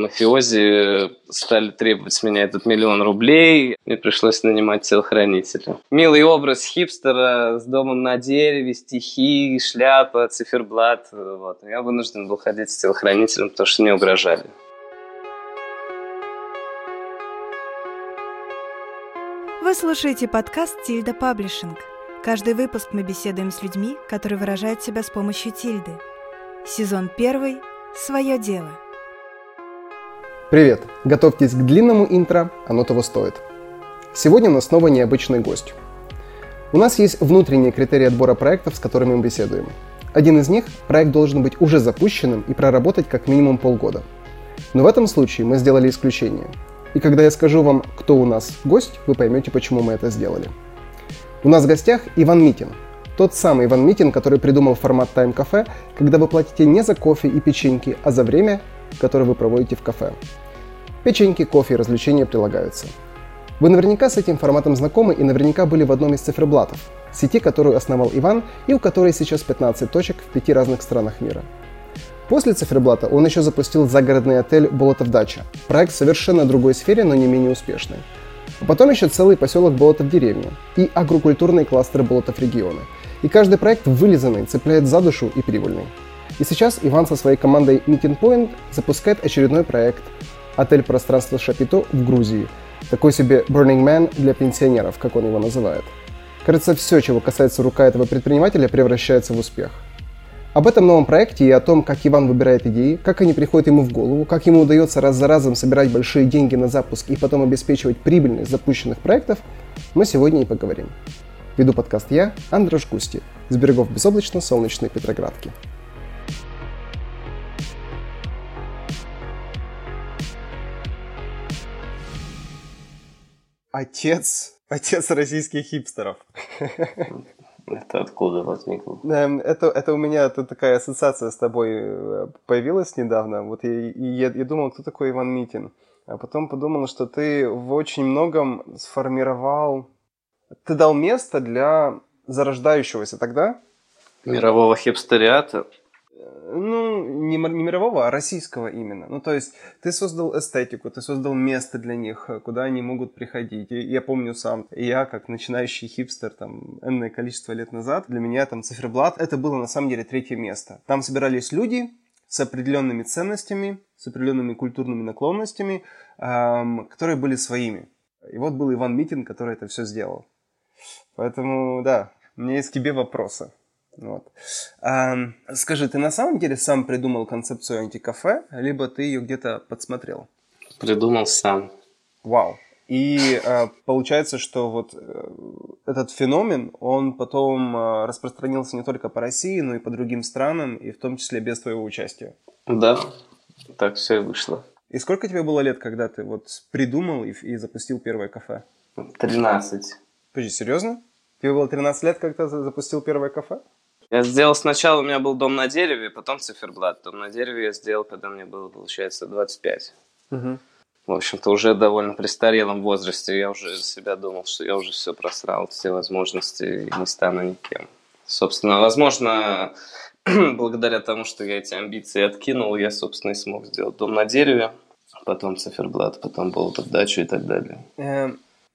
мафиози стали требовать с меня этот миллион рублей. Мне пришлось нанимать телохранителя. Милый образ хипстера с домом на дереве, стихи, шляпа, циферблат. Вот. Я вынужден был ходить с телохранителем, потому что мне угрожали. Вы слушаете подкаст «Тильда Паблишинг». Каждый выпуск мы беседуем с людьми, которые выражают себя с помощью тильды. Сезон первый «Свое дело». Привет! Готовьтесь к длинному интро, оно того стоит. Сегодня у нас снова необычный гость. У нас есть внутренние критерии отбора проектов, с которыми мы беседуем. Один из них – проект должен быть уже запущенным и проработать как минимум полгода. Но в этом случае мы сделали исключение – и когда я скажу вам, кто у нас гость, вы поймете, почему мы это сделали. У нас в гостях Иван Митин. Тот самый Иван Митин, который придумал формат Cafe, когда вы платите не за кофе и печеньки, а за время, которое вы проводите в кафе. Печеньки, кофе и развлечения прилагаются. Вы наверняка с этим форматом знакомы и наверняка были в одном из циферблатов, сети, которую основал Иван и у которой сейчас 15 точек в пяти разных странах мира – После циферблата он еще запустил загородный отель «Болотов дача». Проект в совершенно другой сфере, но не менее успешный. А потом еще целый поселок Болотов деревня и агрокультурные кластеры Болотов региона. И каждый проект вылизанный, цепляет за душу и прибыльный. И сейчас Иван со своей командой Meeting Point запускает очередной проект «Отель пространства Шапито» в Грузии. Такой себе Burning Man для пенсионеров, как он его называет. Кажется, все, чего касается рука этого предпринимателя, превращается в успех – об этом новом проекте и о том, как Иван выбирает идеи, как они приходят ему в голову, как ему удается раз за разом собирать большие деньги на запуск и потом обеспечивать прибыльность запущенных проектов, мы сегодня и поговорим. Веду подкаст я, Андрош Густи, с берегов безоблачно-солнечной Петроградки. Отец, отец российских хипстеров. Это откуда возникло? Эм, это, это у меня это такая ассоциация с тобой э, появилась недавно. Вот я, я, я думал, кто такой Иван Митин. А потом подумал, что ты в очень многом сформировал... Ты дал место для зарождающегося тогда... Мирового хипстериата? Ну, не, не мирового, а российского именно. Ну, то есть ты создал эстетику, ты создал место для них, куда они могут приходить. И я помню сам, я как начинающий хипстер, там, энное количество лет назад, для меня там циферблат, это было на самом деле третье место. Там собирались люди с определенными ценностями, с определенными культурными наклонностями, эм, которые были своими. И вот был Иван Митин, который это все сделал. Поэтому, да, у меня есть к тебе вопросы. Вот. А, скажи, ты на самом деле сам придумал концепцию антикафе, либо ты ее где-то подсмотрел? Придумал сам. Вау. И э, получается, что вот э, этот феномен, он потом э, распространился не только по России, но и по другим странам, и в том числе без твоего участия. Да, так все и вышло. И сколько тебе было лет, когда ты вот придумал и, и запустил первое кафе? 13. Подожди, серьезно? Тебе было 13 лет, когда ты запустил первое кафе? Я сделал сначала, у меня был дом на дереве, потом циферблат. Дом на дереве я сделал, когда мне было, получается, 25. Угу. В общем-то, уже довольно престарелом возрасте я уже себя думал, что я уже все просрал, все возможности и не стану никем. Собственно, возможно, благодаря тому, что я эти амбиции откинул, я, собственно, и смог сделать дом на дереве, потом циферблат, потом болото в дачу и так далее.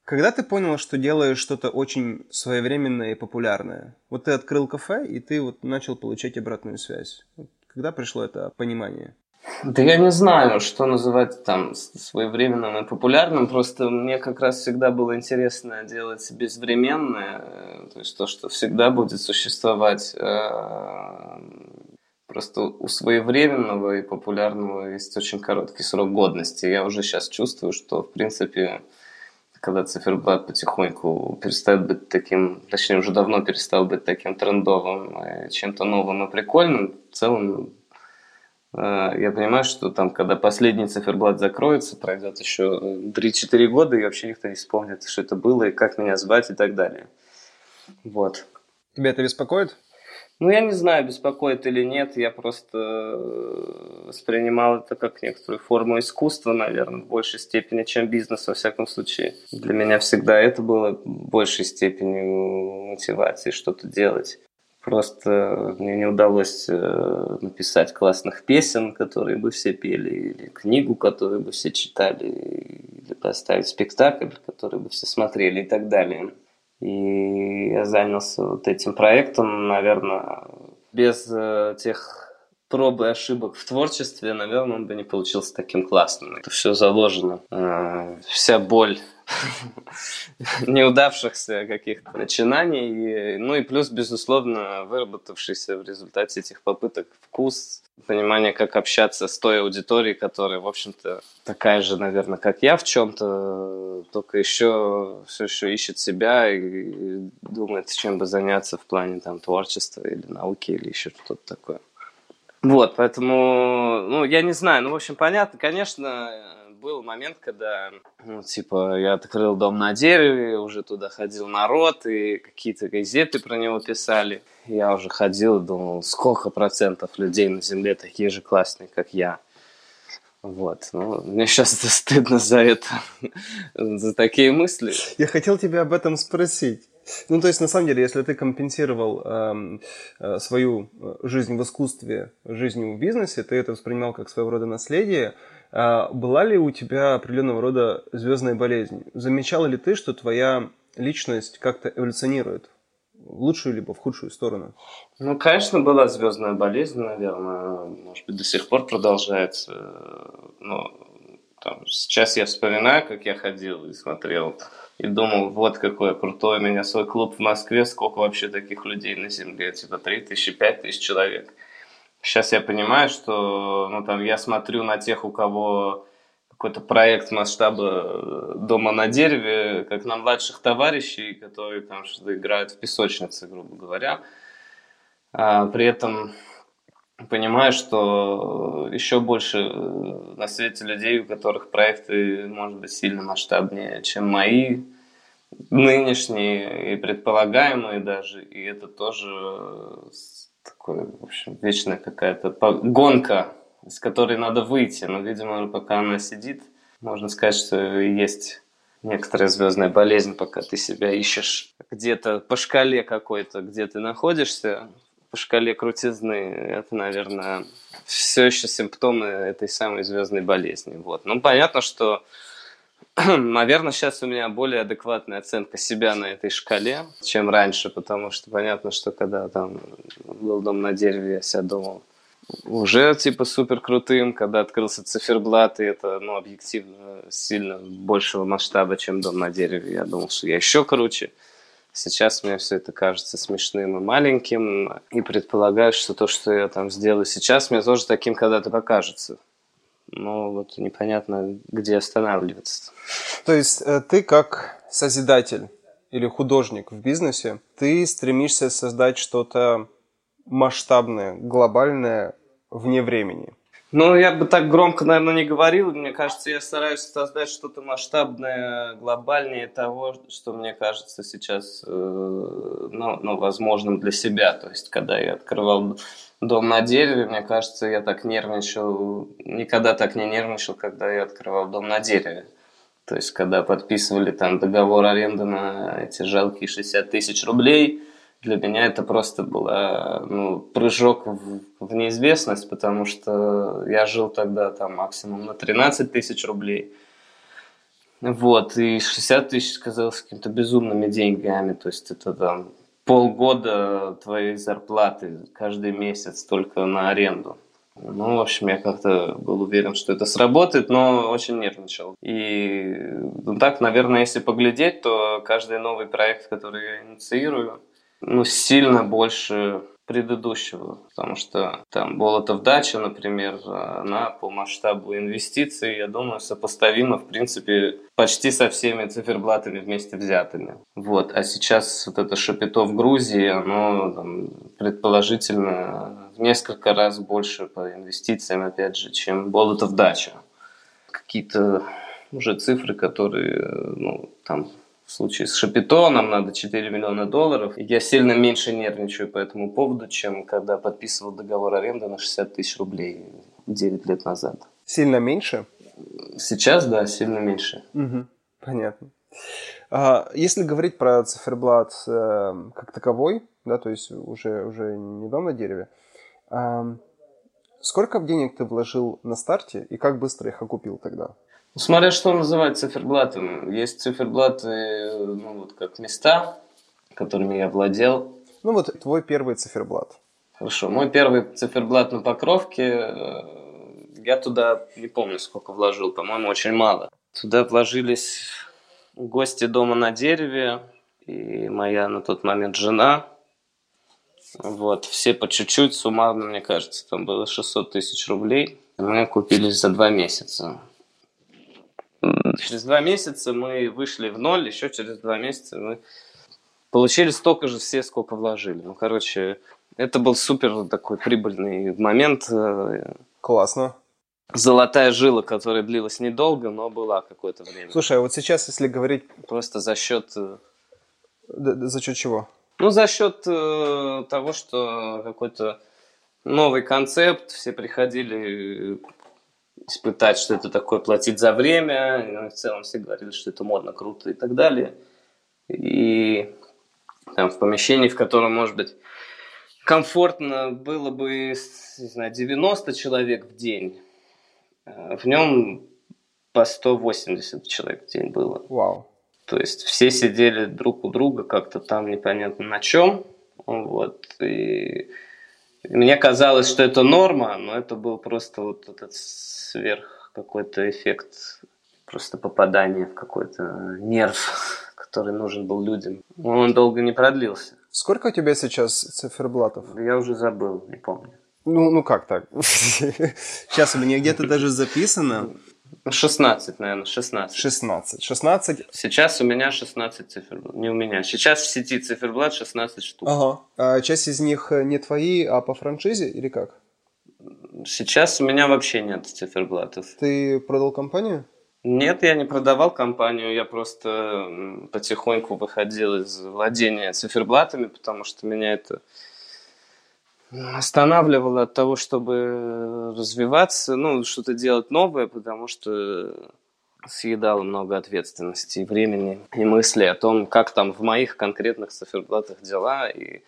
Когда ты понял, что делаешь что-то очень своевременное и популярное? Вот ты открыл кафе, и ты вот начал получать обратную связь. Когда пришло это понимание? Да я не знаю, что называть там своевременным и популярным. Просто мне как раз всегда было интересно делать безвременное. То есть то, что всегда будет существовать. Э, просто у своевременного и популярного есть очень короткий срок годности. Я уже сейчас чувствую, что, в принципе, когда циферблат потихоньку перестает быть таким, точнее уже давно перестал быть таким трендовым, чем-то новым и прикольным, в целом э, я понимаю, что там, когда последний циферблат закроется, пройдет еще 3-4 года, и вообще никто не вспомнит, что это было, и как меня звать, и так далее. Вот. Тебя это беспокоит? Ну, я не знаю, беспокоит или нет, я просто э, воспринимал это как некоторую форму искусства, наверное, в большей степени, чем бизнес, во всяком случае. Для меня всегда это было большей степени мотивацией что-то делать. Просто мне не удалось э, написать классных песен, которые бы все пели, или книгу, которую бы все читали, или поставить спектакль, который бы все смотрели и так далее. И я занялся вот этим проектом, наверное, без э, тех проб и ошибок в творчестве, наверное, он бы не получился таким классным. Это все заложено. Э, вся боль неудавшихся каких-то начинаний. Ну и плюс, безусловно, выработавшийся в результате этих попыток вкус, понимание, как общаться с той аудиторией, которая, в общем-то, такая же, наверное, как я в чем-то, только еще все еще ищет себя и думает, чем бы заняться в плане там творчества или науки или еще что-то такое. Вот, поэтому, ну, я не знаю, ну, в общем, понятно, конечно, был момент, когда, ну, типа, я открыл дом на дереве, уже туда ходил народ, и какие-то газеты про него писали. Я уже ходил и думал, сколько процентов людей на Земле такие же классные, как я. Вот, ну, мне сейчас это стыдно за это, за такие мысли. Я хотел тебя об этом спросить. Ну, то есть, на самом деле, если ты компенсировал эм, э, свою э, жизнь в искусстве жизнью в бизнесе, ты это воспринимал как своего рода наследие, э, была ли у тебя определенного рода звездная болезнь? Замечала ли ты, что твоя личность как-то эволюционирует в лучшую либо в худшую сторону? Ну, конечно, была звездная болезнь, наверное. Может быть, до сих пор продолжается. Но там, сейчас я вспоминаю, как я ходил и смотрел и думал, вот какой крутой у меня свой клуб в Москве, сколько вообще таких людей на земле, типа 3 тысячи, 5 тысяч человек. Сейчас я понимаю, что ну, там, я смотрю на тех, у кого какой-то проект масштаба э, дома на дереве, как на младших товарищей, которые там что-то играют в песочнице, грубо говоря. А, при этом понимаю, что еще больше э, на свете людей, у которых проекты, может быть, сильно масштабнее, чем мои, нынешние и предполагаемые даже, и это тоже такое, в общем, вечная какая-то гонка, из которой надо выйти, но, видимо, пока она сидит, можно сказать, что есть некоторая звездная болезнь, пока ты себя ищешь где-то по шкале какой-то, где ты находишься, по шкале крутизны, это, наверное, все еще симптомы этой самой звездной болезни. Вот. Ну, понятно, что, наверное, сейчас у меня более адекватная оценка себя на этой шкале, чем раньше, потому что понятно, что когда там был дом на дереве, я себя думал, уже типа супер крутым, когда открылся циферблат, и это, ну, объективно сильно большего масштаба, чем дом на дереве. Я думал, что я еще круче. Сейчас мне все это кажется смешным и маленьким, и предполагаю, что то, что я там сделаю сейчас, мне тоже таким когда-то покажется. Но вот непонятно, где останавливаться. То есть э, ты как созидатель или художник в бизнесе, ты стремишься создать что-то масштабное, глобальное вне времени. Ну, я бы так громко, наверное, не говорил. Мне кажется, я стараюсь создать что-то масштабное, глобальнее того, что мне кажется сейчас э, ну, ну, возможным для себя. То есть, когда я открывал дом на дереве, мне кажется, я так нервничал, никогда так не нервничал, когда я открывал дом на дереве. То есть, когда подписывали там договор аренды на эти жалкие 60 тысяч рублей – для меня это просто был ну, прыжок в, в неизвестность, потому что я жил тогда там максимум на 13 тысяч рублей. Вот, и 60 тысяч казалось какими-то безумными деньгами, то есть это там полгода твоей зарплаты каждый месяц только на аренду. Ну, в общем, я как-то был уверен, что это сработает, но очень нервничал. И ну, так, наверное, если поглядеть, то каждый новый проект, который я инициирую, ну, сильно больше предыдущего, потому что там Болотов дача, например, она по масштабу инвестиций, я думаю, сопоставима, в принципе, почти со всеми циферблатами вместе взятыми. Вот. А сейчас вот это Шапито в Грузии, оно там, предположительно в несколько раз больше по инвестициям, опять же, чем Болотов дача. Какие-то уже цифры, которые, ну, там в случае с Шапито нам надо 4 миллиона долларов. Я сильно меньше нервничаю по этому поводу, чем когда подписывал договор аренды на 60 тысяч рублей 9 лет назад. Сильно меньше? Сейчас, да, сильно меньше. Угу, понятно. А, если говорить про циферблат э, как таковой, да, то есть уже, уже не дом на дереве. Сколько денег ты вложил на старте и как быстро их окупил тогда? Ну, смотря что называть циферблатом. Есть циферблаты, ну, вот как места, которыми я владел. Ну, вот твой первый циферблат. Хорошо. Мой первый циферблат на покровке, э, я туда не помню, сколько вложил, по-моему, очень мало. Туда вложились гости дома на дереве и моя на тот момент жена. Вот, все по чуть-чуть, суммарно, мне кажется, там было 600 тысяч рублей. Мы купились за два месяца. Через два месяца мы вышли в ноль, еще через два месяца мы получили столько же все, сколько вложили. Ну, короче, это был супер такой прибыльный момент. Э, Классно. Золотая жила, которая длилась недолго, но была какое-то время. Слушай, а вот сейчас, если говорить... Просто за счет... Э, за счет чего? Ну, за счет э, того, что какой-то новый концепт, все приходили испытать, что это такое платить за время, и в целом все говорили, что это модно, круто и так далее. И там в помещении, в котором, может быть, комфортно было бы, не знаю, 90 человек в день, э, в нем по 180 человек в день было. Вау. То есть все сидели друг у друга как-то там непонятно на чем. Вот. И мне казалось, что это норма, но это был просто вот этот сверх какой-то эффект просто попадания в какой-то нерв, который нужен был людям. Он долго не продлился. Сколько у тебя сейчас циферблатов? Я уже забыл, не помню. Ну, ну как так? Сейчас у меня где-то даже записано. 16, наверное, 16. 16. 16. Сейчас у меня 16 циферблат. Не у меня. Сейчас в сети циферблат 16 штук. Ага. А часть из них не твои, а по франшизе или как? Сейчас у меня вообще нет циферблатов. Ты продал компанию? Нет, я не продавал компанию, я просто потихоньку выходил из владения циферблатами, потому что меня это останавливало от того, чтобы развиваться, ну, что-то делать новое, потому что съедало много ответственности, времени и мысли о том, как там в моих конкретных циферблатах дела, и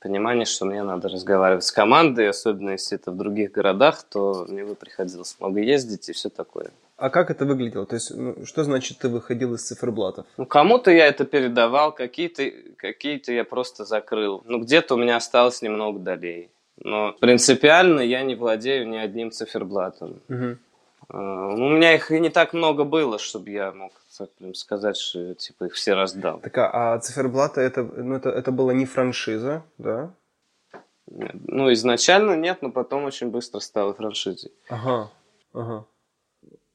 понимание, что мне надо разговаривать с командой, особенно если это в других городах, то мне бы приходилось много ездить и все такое. А как это выглядело? То есть, ну, что значит ты выходил из циферблатов? Ну, кому-то я это передавал, какие-то какие я просто закрыл. Ну, где-то у меня осталось немного долей. Но принципиально я не владею ни одним циферблатом. Угу. У меня их и не так много было, чтобы я мог так, прям сказать, что типа их все раздал. Так, а, а циферблаты это, ну, это, это была не франшиза, да? Нет. Ну, изначально нет, но потом очень быстро стало франшизой. Ага, ага.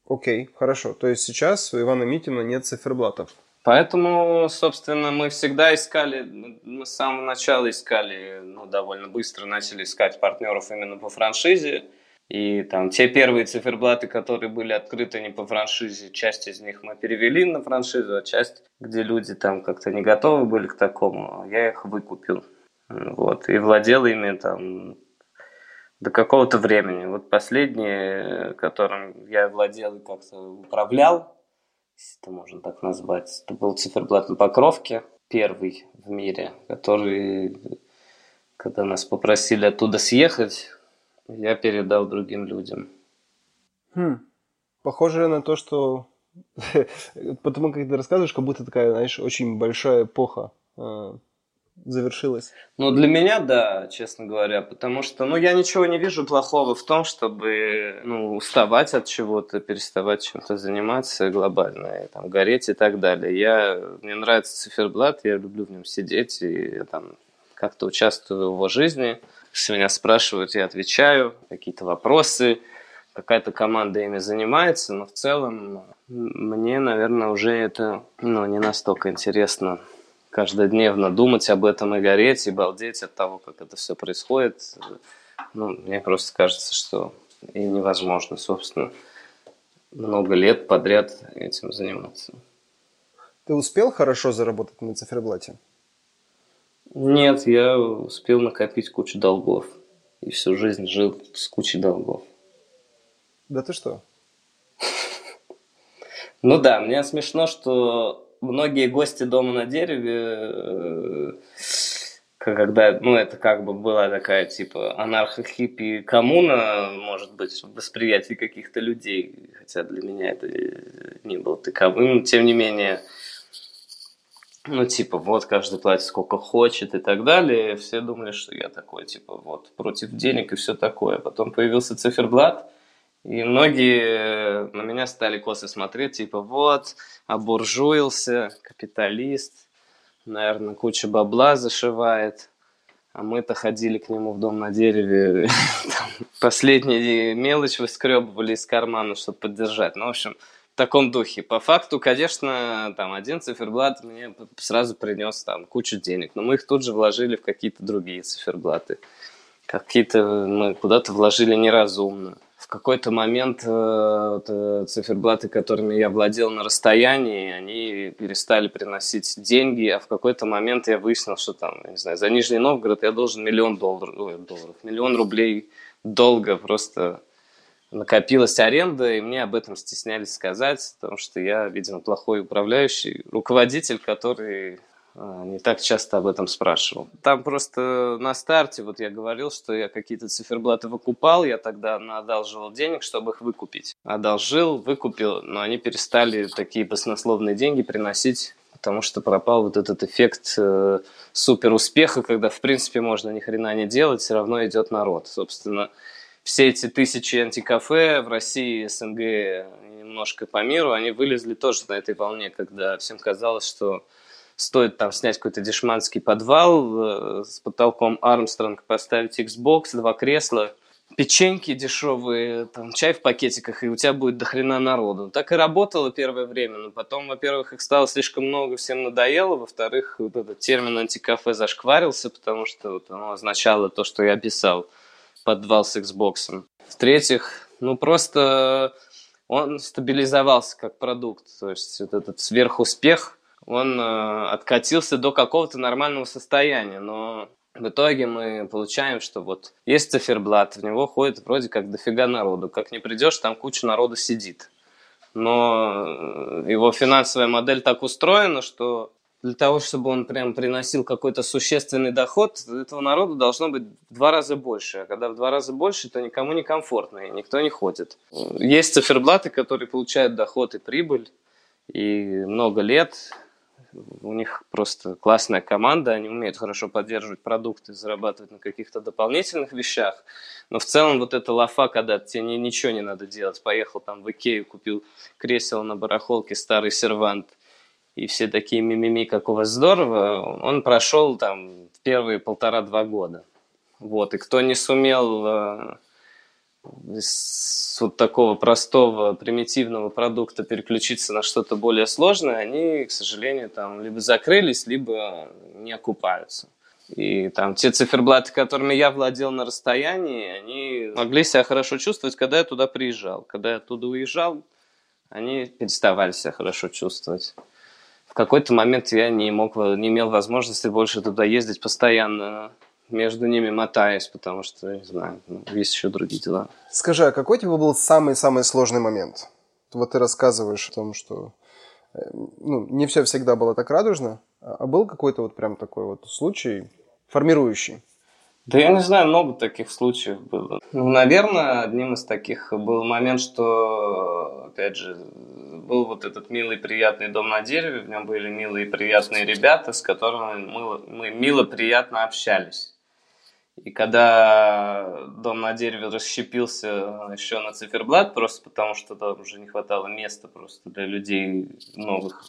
Окей, хорошо. То есть сейчас у Ивана Митина нет циферблатов. Поэтому, собственно, мы всегда искали, мы с самого начала искали, ну, довольно быстро начали искать партнеров именно по франшизе. И там те первые циферблаты, которые были открыты не по франшизе, часть из них мы перевели на франшизу, а часть, где люди там как-то не готовы были к такому, я их выкупил. Вот, и владел ими там до какого-то времени. Вот последнее, которым я владел и как-то управлял, если это можно так назвать, это был циферблат на покровке, первый в мире, который, когда нас попросили оттуда съехать, я передал другим людям. Хм. Похоже на то, что потому как ты рассказываешь, как будто такая, знаешь, очень большая эпоха завершилась? Ну, для меня, да, честно говоря, потому что, ну, я ничего не вижу плохого в том, чтобы, ну, уставать от чего-то, переставать чем-то заниматься глобально, и, там, гореть и так далее. Я, мне нравится циферблат, я люблю в нем сидеть и там как-то участвую в его жизни. Если меня спрашивают, я отвечаю, какие-то вопросы, какая-то команда ими занимается, но в целом мне, наверное, уже это, ну, не настолько интересно каждодневно думать об этом и гореть, и балдеть от того, как это все происходит. Ну, мне просто кажется, что и невозможно, собственно, много лет подряд этим заниматься. Ты успел хорошо заработать на циферблате? Нет, я успел накопить кучу долгов. И всю жизнь жил с кучей долгов. Да ты что? Ну да, мне смешно, что многие гости дома на дереве, э, когда, ну, это как бы была такая, типа, анархо-хиппи коммуна, может быть, в восприятии каких-то людей, хотя для меня это не было таковым, тем не менее, ну, типа, вот, каждый платит сколько хочет и так далее. Все думали, что я такой, типа, вот, против денег и все такое. Потом появился циферблат, и многие на меня стали косо смотреть, типа, вот, обуржуился, капиталист, наверное, куча бабла зашивает. А мы-то ходили к нему в дом на дереве, последние мелочь выскребывали из кармана, чтобы поддержать. Ну, в общем, таком духе. По факту, конечно, там один циферблат мне сразу принес там кучу денег, но мы их тут же вложили в какие-то другие циферблаты. Какие-то мы куда-то вложили неразумно. В какой-то момент э, э, циферблаты, которыми я владел на расстоянии, они перестали приносить деньги, а в какой-то момент я выяснил, что там, не знаю, за Нижний Новгород я должен миллион долларов, ой, долларов миллион рублей долго просто накопилась аренда, и мне об этом стеснялись сказать, потому что я, видимо, плохой управляющий, руководитель, который не так часто об этом спрашивал. Там просто на старте, вот я говорил, что я какие-то циферблаты выкупал, я тогда одалживал денег, чтобы их выкупить. Одолжил, выкупил, но они перестали такие баснословные деньги приносить потому что пропал вот этот эффект э, супер успеха, когда в принципе можно ни хрена не делать, все равно идет народ. Собственно, все эти тысячи антикафе в России, СНГ, немножко по миру, они вылезли тоже на этой волне, когда всем казалось, что стоит там снять какой-то дешманский подвал э, с потолком Армстронг, поставить Xbox, два кресла, печеньки дешевые, там, чай в пакетиках, и у тебя будет дохрена народу. Так и работало первое время, но потом, во-первых, их стало слишком много, всем надоело, во-вторых, вот этот термин антикафе зашкварился, потому что вот оно означало то, что я описал – подвал с Xbox. В-третьих, ну просто он стабилизовался как продукт. То есть вот этот сверхуспех, он э, откатился до какого-то нормального состояния. Но в итоге мы получаем, что вот есть циферблат, в него ходит вроде как дофига народу. Как не придешь, там куча народу сидит. Но э, его финансовая модель так устроена, что для того, чтобы он прям приносил какой-то существенный доход, этого народу должно быть в два раза больше. А когда в два раза больше, то никому не комфортно, и никто не ходит. Есть циферблаты, которые получают доход и прибыль, и много лет. У них просто классная команда, они умеют хорошо поддерживать продукты, зарабатывать на каких-то дополнительных вещах. Но в целом вот эта лафа, когда тебе ничего не надо делать, поехал там в Икею, купил кресло на барахолке, старый сервант, и все такие мимими, как у вас здорово, он прошел там первые полтора-два года. Вот, и кто не сумел э, с вот такого простого, примитивного продукта переключиться на что-то более сложное, они, к сожалению, там либо закрылись, либо не окупаются. И там те циферблаты, которыми я владел на расстоянии, они могли себя хорошо чувствовать, когда я туда приезжал. Когда я оттуда уезжал, они переставали себя хорошо чувствовать какой-то момент я не мог, не имел возможности больше туда ездить постоянно, между ними мотаясь, потому что, не знаю, ну, есть еще другие дела. Скажи, а какой у тебя был самый-самый сложный момент? Вот ты рассказываешь о том, что э, ну, не все всегда было так радужно, а был какой-то вот прям такой вот случай формирующий? Да я не знаю, много таких случаев было. Ну, наверное, одним из таких был момент, что, опять же, был вот этот милый, приятный дом на дереве, в нем были милые, приятные ребята, с которыми мы, мы мило, приятно общались. И когда дом на дереве расщепился еще на циферблат, просто потому что там уже не хватало места просто для людей новых,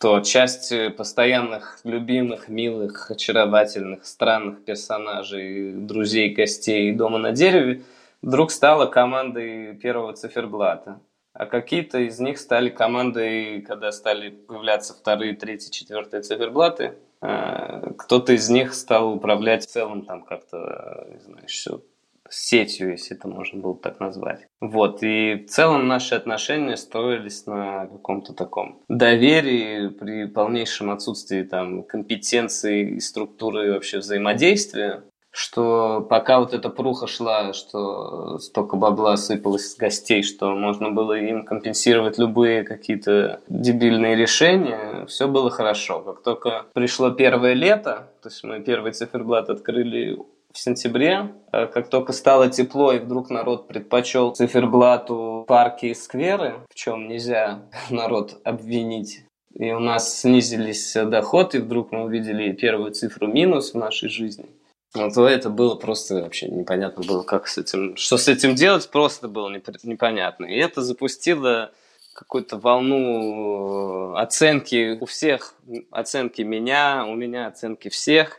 то часть постоянных, любимых, милых, очаровательных, странных персонажей, друзей, гостей дома на дереве вдруг стала командой первого циферблата. А какие-то из них стали командой, когда стали появляться вторые, третьи, четвертые циферблаты. А, кто-то из них стал управлять в целом там как-то, не знаю, еще сетью, если это можно было так назвать. Вот, и в целом наши отношения строились на каком-то таком доверии при полнейшем отсутствии там компетенции и структуры вообще взаимодействия. Что пока вот эта пруха шла, что столько бабла сыпалось с гостей, что можно было им компенсировать любые какие-то дебильные решения, все было хорошо. Как только пришло первое лето, то есть мы первый циферблат открыли в сентябре, а как только стало тепло и вдруг народ предпочел циферблату парки и скверы, в чем нельзя народ обвинить, и у нас снизились доходы, и вдруг мы увидели первую цифру минус в нашей жизни – ну, то это было просто вообще непонятно было, как с этим, что с этим делать, просто было непонятно. И это запустило какую-то волну оценки у всех, оценки меня, у меня оценки всех.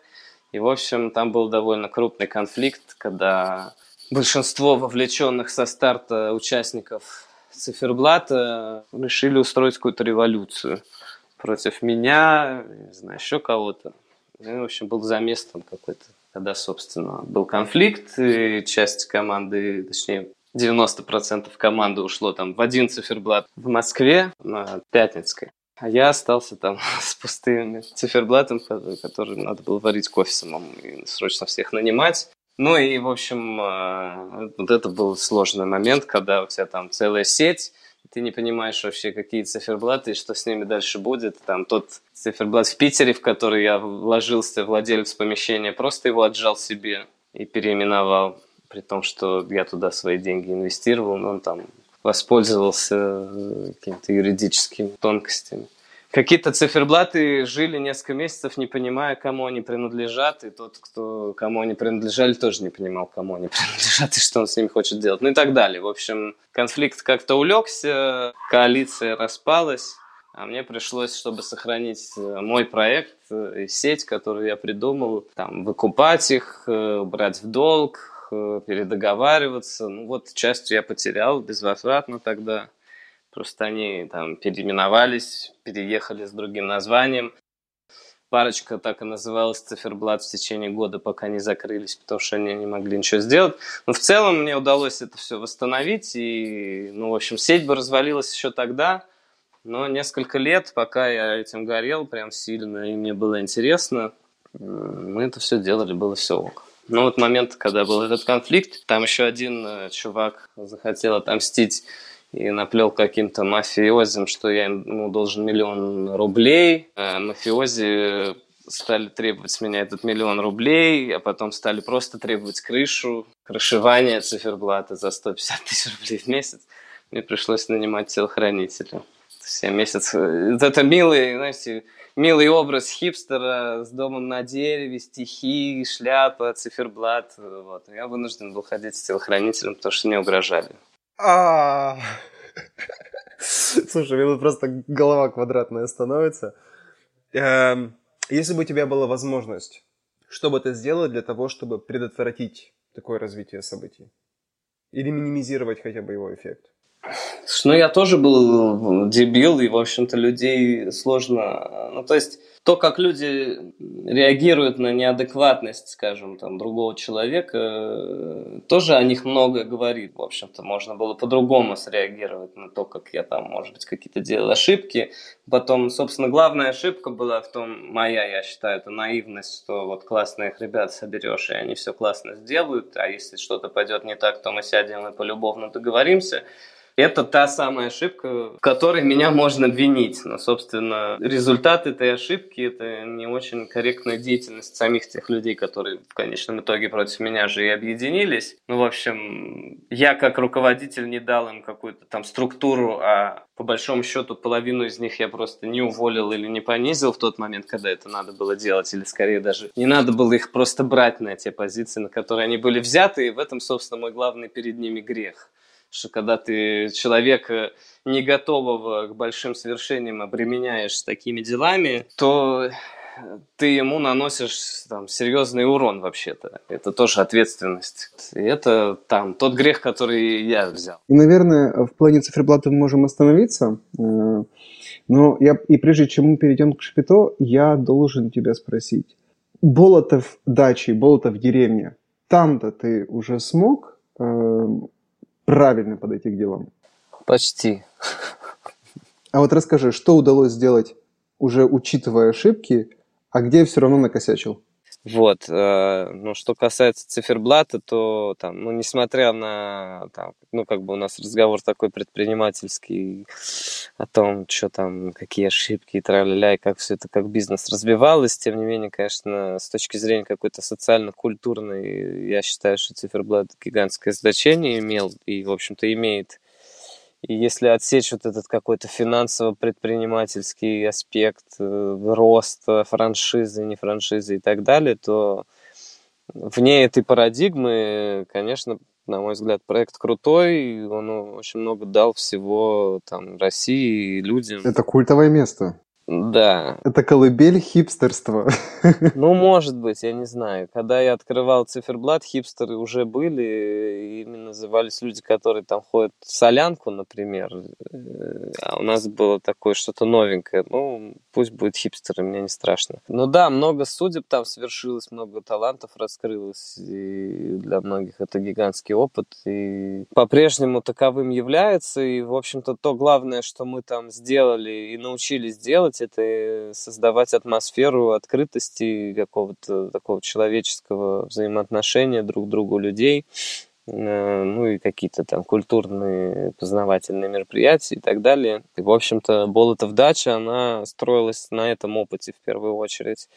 И, в общем, там был довольно крупный конфликт, когда большинство вовлеченных со старта участников циферблата решили устроить какую-то революцию против меня, не знаю, еще кого-то. Ну, в общем, был замес там какой-то когда, собственно, был конфликт, и часть команды, точнее, 90% команды ушло там в один циферблат в Москве на Пятницкой. А я остался там с пустым циферблатом, который надо было варить кофе самому и срочно всех нанимать. Ну и, в общем, э, вот это был сложный момент, когда у тебя там целая сеть, ты не понимаешь вообще, какие циферблаты и что с ними дальше будет. Там тот циферблат в Питере, в который я вложился, владелец помещения, просто его отжал себе и переименовал, при том, что я туда свои деньги инвестировал, но он там воспользовался э, какими-то юридическими тонкостями. Какие-то циферблаты жили несколько месяцев, не понимая, кому они принадлежат, и тот, кто, кому они принадлежали, тоже не понимал, кому они принадлежат и что он с ними хочет делать, ну и так далее. В общем, конфликт как-то улегся, коалиция распалась, а мне пришлось, чтобы сохранить э, мой проект э, и сеть, которую я придумал, там, выкупать их, э, брать в долг, передоговариваться. Ну вот частью я потерял безвозвратно тогда. Просто они там переименовались, переехали с другим названием. Парочка так и называлась циферблат в течение года, пока не закрылись, потому что они не могли ничего сделать. Но в целом мне удалось это все восстановить. И, ну, в общем, сеть бы развалилась еще тогда. Но несколько лет, пока я этим горел прям сильно, и мне было интересно, мы это все делали, было все ок. Но вот момент, когда был этот конфликт, там еще один э, чувак захотел отомстить и наплел каким-то мафиозам, что я ему должен миллион рублей. А мафиози стали требовать с меня этот миллион рублей, а потом стали просто требовать крышу, крышевание циферблата за 150 тысяч рублей в месяц. Мне пришлось нанимать телохранителя. Я месяц... Это милый, знаете, милый образ хипстера с домом на дереве, стихи, шляпа, циферблат. Вот. Я вынужден был ходить с телохранителем, потому что мне угрожали. А. Слушай, мне тут просто голова квадратная становится. Эм, если бы у тебя была возможность, что бы ты сделал для того, чтобы предотвратить такое развитие событий? Или минимизировать хотя бы его эффект? Ну, я тоже был дебил, и, в общем-то, людей сложно... Ну, то есть, то, как люди реагируют на неадекватность, скажем, там, другого человека, тоже о них много говорит. В общем-то, можно было по-другому среагировать на то, как я там, может быть, какие-то делал ошибки. Потом, собственно, главная ошибка была в том, моя, я считаю, это наивность, что вот классных ребят соберешь, и они все классно сделают, а если что-то пойдет не так, то мы сядем и полюбовно договоримся. Это та самая ошибка, в которой меня можно обвинить. Но, собственно, результат этой ошибки – это не очень корректная деятельность самих тех людей, которые в конечном итоге против меня же и объединились. Ну, в общем, я как руководитель не дал им какую-то там структуру, а по большому счету половину из них я просто не уволил или не понизил в тот момент, когда это надо было делать, или скорее даже не надо было их просто брать на те позиции, на которые они были взяты, и в этом, собственно, мой главный перед ними грех что когда ты человека не готового к большим свершениям обременяешь такими делами, то ты ему наносишь там, серьезный урон вообще-то. Это тоже ответственность. И это там тот грех, который я взял. И, наверное, в плане циферблата мы можем остановиться. Э, но я, и прежде чем мы перейдем к Шапито, я должен тебя спросить. Болотов дачи, Болотов деревня, там-то ты уже смог э, правильно подойти к делам? Почти. А вот расскажи, что удалось сделать, уже учитывая ошибки, а где все равно накосячил? Вот. Ну, что касается циферблата, то там, ну, несмотря на, там, ну, как бы у нас разговор такой предпринимательский о том, что там, какие ошибки и тра-ля-ля, и как все это как бизнес развивалось, тем не менее, конечно, с точки зрения какой-то социально-культурной, я считаю, что циферблат гигантское значение имел и, в общем-то, имеет и если отсечь вот этот какой-то финансово-предпринимательский аспект э, роста франшизы, не франшизы и так далее, то вне этой парадигмы, конечно, на мой взгляд, проект крутой, он очень много дал всего там России и людям. Это культовое место. Да. Это колыбель хипстерства. Ну, может быть, я не знаю. Когда я открывал циферблат, хипстеры уже были, ими назывались люди, которые там ходят в солянку, например. Э, а у нас было такое что-то новенькое. Ну, пусть будет хипстеры, мне не страшно. Ну да, много судеб там свершилось, много талантов раскрылось, и для многих это гигантский опыт, и по-прежнему таковым является, и, в общем-то, то главное, что мы там сделали и научились делать, делать, это создавать атмосферу открытости, какого-то такого человеческого взаимоотношения друг к другу людей, э, ну и какие-то там культурные познавательные мероприятия и так далее. И, в общем-то, Болотов дача, она строилась на этом опыте в первую очередь.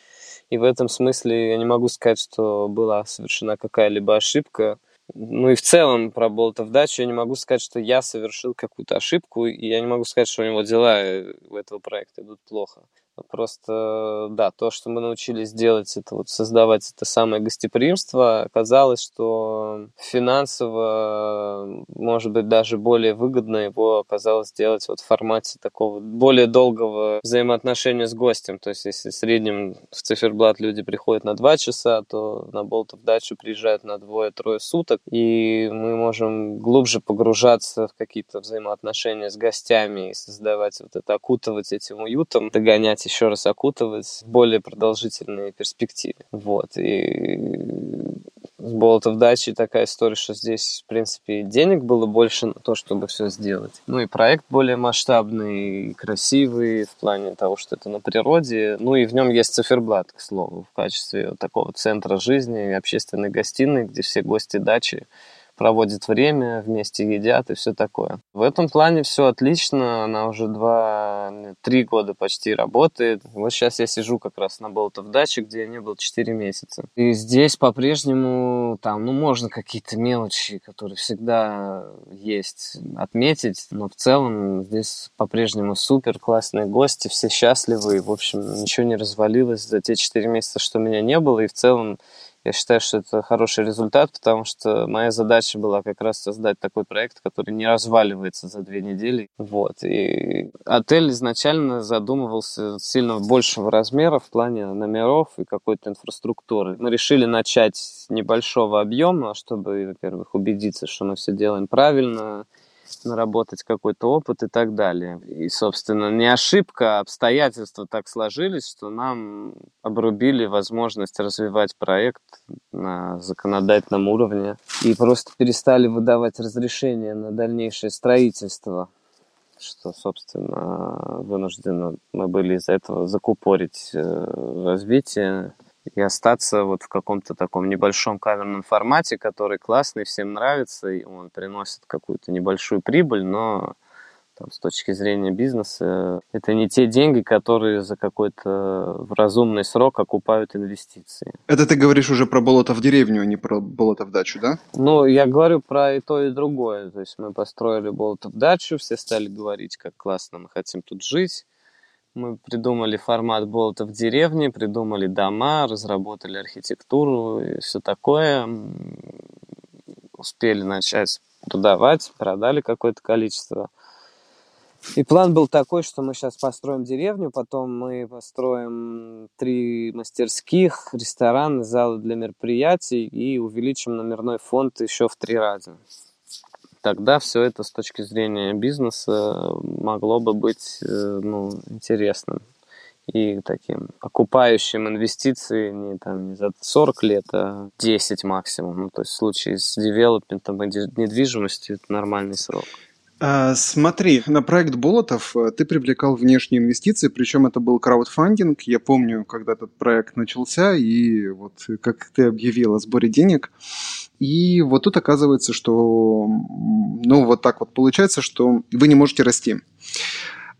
И в этом смысле я не могу сказать, что была совершена какая-либо ошибка. Ну и в целом про Болотов дачу я не могу сказать, что я совершил какую-то ошибку, и я не могу сказать, что у него дела э, у этого проекта идут плохо. Просто, да, то, что мы научились делать, это вот создавать это самое гостеприимство, оказалось, что финансово, может быть, даже более выгодно его оказалось сделать вот в формате такого более долгого взаимоотношения с гостем. То есть, если в среднем в циферблат люди приходят на два часа, то на Болтов дачу приезжают на двое-трое суток, и мы можем глубже погружаться в какие-то взаимоотношения с гостями и создавать вот это, окутывать этим уютом, догонять еще раз окутывать в более продолжительной перспективе. Вот. И с Болотов дачи такая история, что здесь, в принципе, денег было больше на то, чтобы все сделать. Ну и проект более масштабный, и красивый в плане того, что это на природе. Ну и в нем есть циферблат, к слову, в качестве вот такого центра жизни, общественной гостиной, где все гости дачи проводят время, вместе едят и все такое. В этом плане все отлично, она уже два, три года почти работает. Вот сейчас я сижу как раз на Болотов даче, где я не был 4 месяца. И здесь по-прежнему там, ну, можно какие-то мелочи, которые всегда есть, отметить, но в целом здесь по-прежнему супер классные гости, все счастливы, в общем, ничего не развалилось за те 4 месяца, что меня не было, и в целом я считаю, что это хороший результат, потому что моя задача была как раз создать такой проект, который не разваливается за две недели. Вот. И отель изначально задумывался сильно большего размера в плане номеров и какой-то инфраструктуры. Мы решили начать с небольшого объема, чтобы, во-первых, убедиться, что мы все делаем правильно, наработать какой-то опыт и так далее. И, собственно, не ошибка, а обстоятельства так сложились, что нам обрубили возможность развивать проект на законодательном уровне и просто перестали выдавать разрешение на дальнейшее строительство что, собственно, вынуждены мы были из-за этого закупорить э, развитие и остаться вот в каком-то таком небольшом камерном формате, который классный, всем нравится, и он приносит какую-то небольшую прибыль, но там, с точки зрения бизнеса, это не те деньги, которые за какой-то разумный срок окупают инвестиции. Это ты говоришь уже про болото в деревню, а не про болото в дачу, да? Ну, я говорю про и то, и другое. То есть мы построили болото в дачу, все стали говорить, как классно мы хотим тут жить. Мы придумали формат болота в деревне, придумали дома, разработали архитектуру и все такое. Успели начать продавать, продали какое-то количество. И план был такой, что мы сейчас построим деревню, потом мы построим три мастерских, рестораны, залы для мероприятий и увеличим номерной фонд еще в три раза тогда все это с точки зрения бизнеса могло бы быть э, ну, интересным и таким окупающим инвестиции не, там, не за 40 лет, а 10 максимум. Ну, то есть в случае с девелопментом и недвижимостью это нормальный срок. А, смотри, на проект Болотов э, ты привлекал внешние инвестиции, причем это был краудфандинг. Я помню, когда этот проект начался, и вот как ты объявил о сборе денег. И вот тут оказывается, что, ну, вот так вот получается, что вы не можете расти.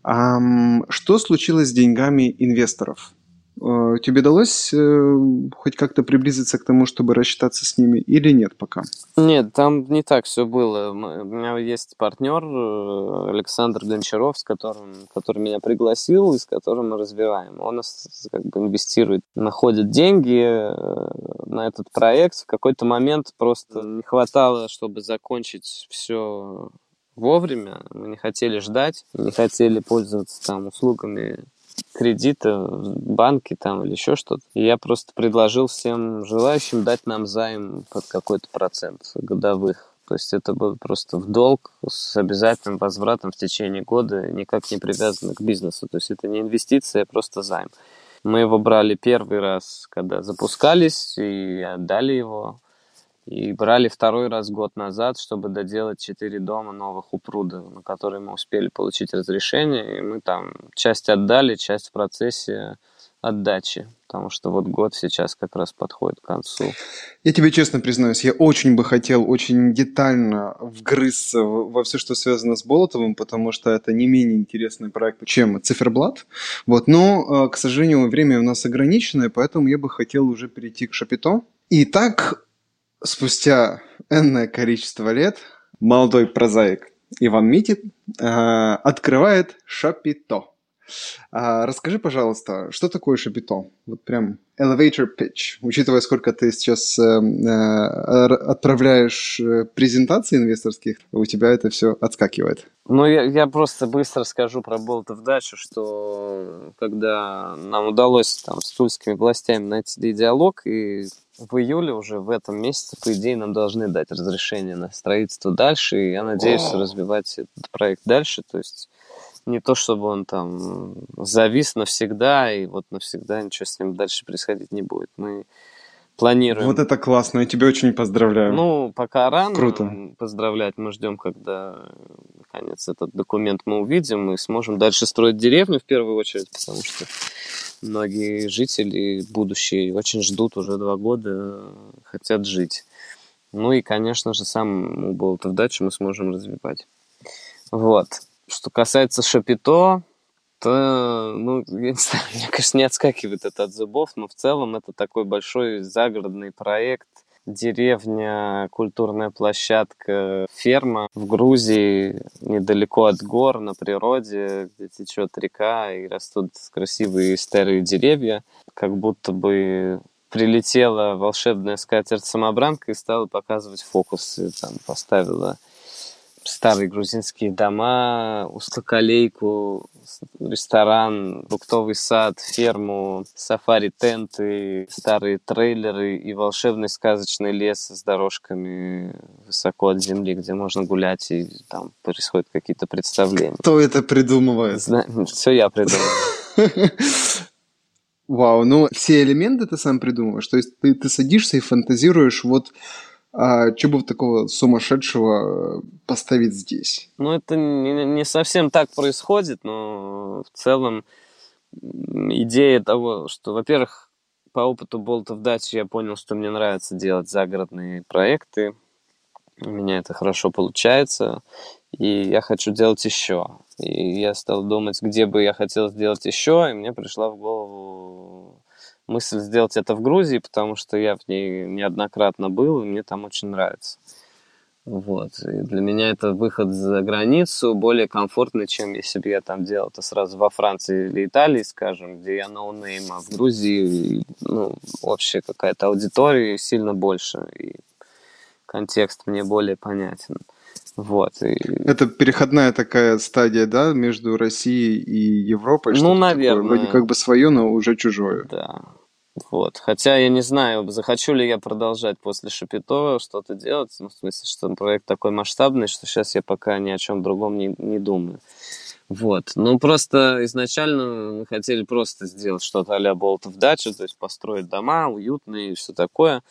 Что случилось с деньгами инвесторов? Э, тебе удалось э, хоть как-то приблизиться к тому, чтобы рассчитаться с ними, или нет пока? Нет, там не так все было. У меня есть партнер э, Александр Гончаров, с которым, который меня пригласил и с которым мы развиваем. Он нас как бы инвестирует, находит деньги на этот проект. В какой-то момент просто не хватало, чтобы закончить все вовремя. Мы не хотели ждать, не хотели пользоваться там услугами кредита в банке там или еще что-то. И я просто предложил всем желающим дать нам займ под какой-то процент годовых. То есть это был просто в долг с обязательным возвратом в течение года, никак не привязано к бизнесу. То есть это не инвестиция, а просто займ. Мы его брали первый раз, когда запускались, и отдали его. И брали второй раз год назад, чтобы доделать четыре дома новых у пруда, на которые мы успели получить разрешение. И мы там часть отдали, часть в процессе отдачи, потому что вот год сейчас как раз подходит к концу. Я тебе честно признаюсь, я очень бы хотел очень детально вгрызться во все, что связано с Болотовым, потому что это не менее интересный проект, чем Циферблат. Вот, но, э, к сожалению, время у нас ограниченное, поэтому я бы хотел уже перейти к Шапито. Итак, спустя энное количество лет молодой прозаик Иван Митит э, открывает Шапито. А, расскажи, пожалуйста, что такое Шапито? Вот прям elevator pitch. Учитывая, сколько ты сейчас э, э, отправляешь э, презентаций инвесторских, у тебя это все отскакивает. Ну, я, я просто быстро скажу про Болтов дальше, что когда нам удалось там с тульскими властями найти диалог и в июле уже в этом месяце, по идее, нам должны дать разрешение на строительство дальше, и я надеюсь О. развивать этот проект дальше, то есть не то, чтобы он там завис навсегда, и вот навсегда ничего с ним дальше происходить не будет. Мы планируем... Вот это классно, я тебя очень поздравляю. Ну, пока рано Круто. поздравлять, мы ждем, когда, наконец, этот документ мы увидим, и сможем дальше строить деревню в первую очередь, потому что многие жители будущие очень ждут уже два года, хотят жить. Ну и, конечно же, сам Болтов дачу мы сможем развивать. Вот. Что касается Шапито, то, ну, я не знаю, мне, конечно, не отскакивает это от зубов, но в целом это такой большой загородный проект, деревня, культурная площадка, ферма в Грузии, недалеко от гор, на природе, где течет река и растут красивые старые деревья, как будто бы прилетела волшебная скатерть-самобранка и стала показывать фокусы, там, поставила старые грузинские дома, узкоколейку, ресторан, фруктовый сад, ферму, сафари-тенты, старые трейлеры и волшебный сказочный лес с дорожками высоко от земли, где можно гулять и там происходят какие-то представления. Кто это придумывает? Все я придумываю. Вау, ну все элементы ты сам придумываешь. То есть ты, ты садишься и фантазируешь вот а что бы такого сумасшедшего э, поставить здесь? Ну, это не, не совсем так происходит, но в целом идея того, что, во-первых, по опыту Болотов Дачи я понял, что мне нравится делать загородные проекты. У меня это хорошо получается, и я хочу делать еще. И я стал думать, где бы я хотел сделать еще, и мне пришла в голову мысль сделать это в Грузии, потому что я в ней неоднократно был, и мне там очень нравится. Вот. И для меня это выход за границу более комфортный, чем если бы я там делал это сразу во Франции или Италии, скажем, где я no name, а в Грузии ну, вообще какая-то аудитория сильно больше, и контекст мне более понятен. Вот. И... Это переходная такая стадия, да, между Россией и Европой? Ну, наверное. Такое, вроде как бы свое, но уже чужое. Да. Вот. Хотя я не знаю, захочу ли я продолжать после Шапито что-то делать. Ну, в смысле, что проект такой масштабный, что сейчас я пока ни о чем другом не, не думаю. Вот. Ну, просто изначально мы хотели просто сделать что-то а-ля Болтов дача, то есть построить дома уютные и все такое.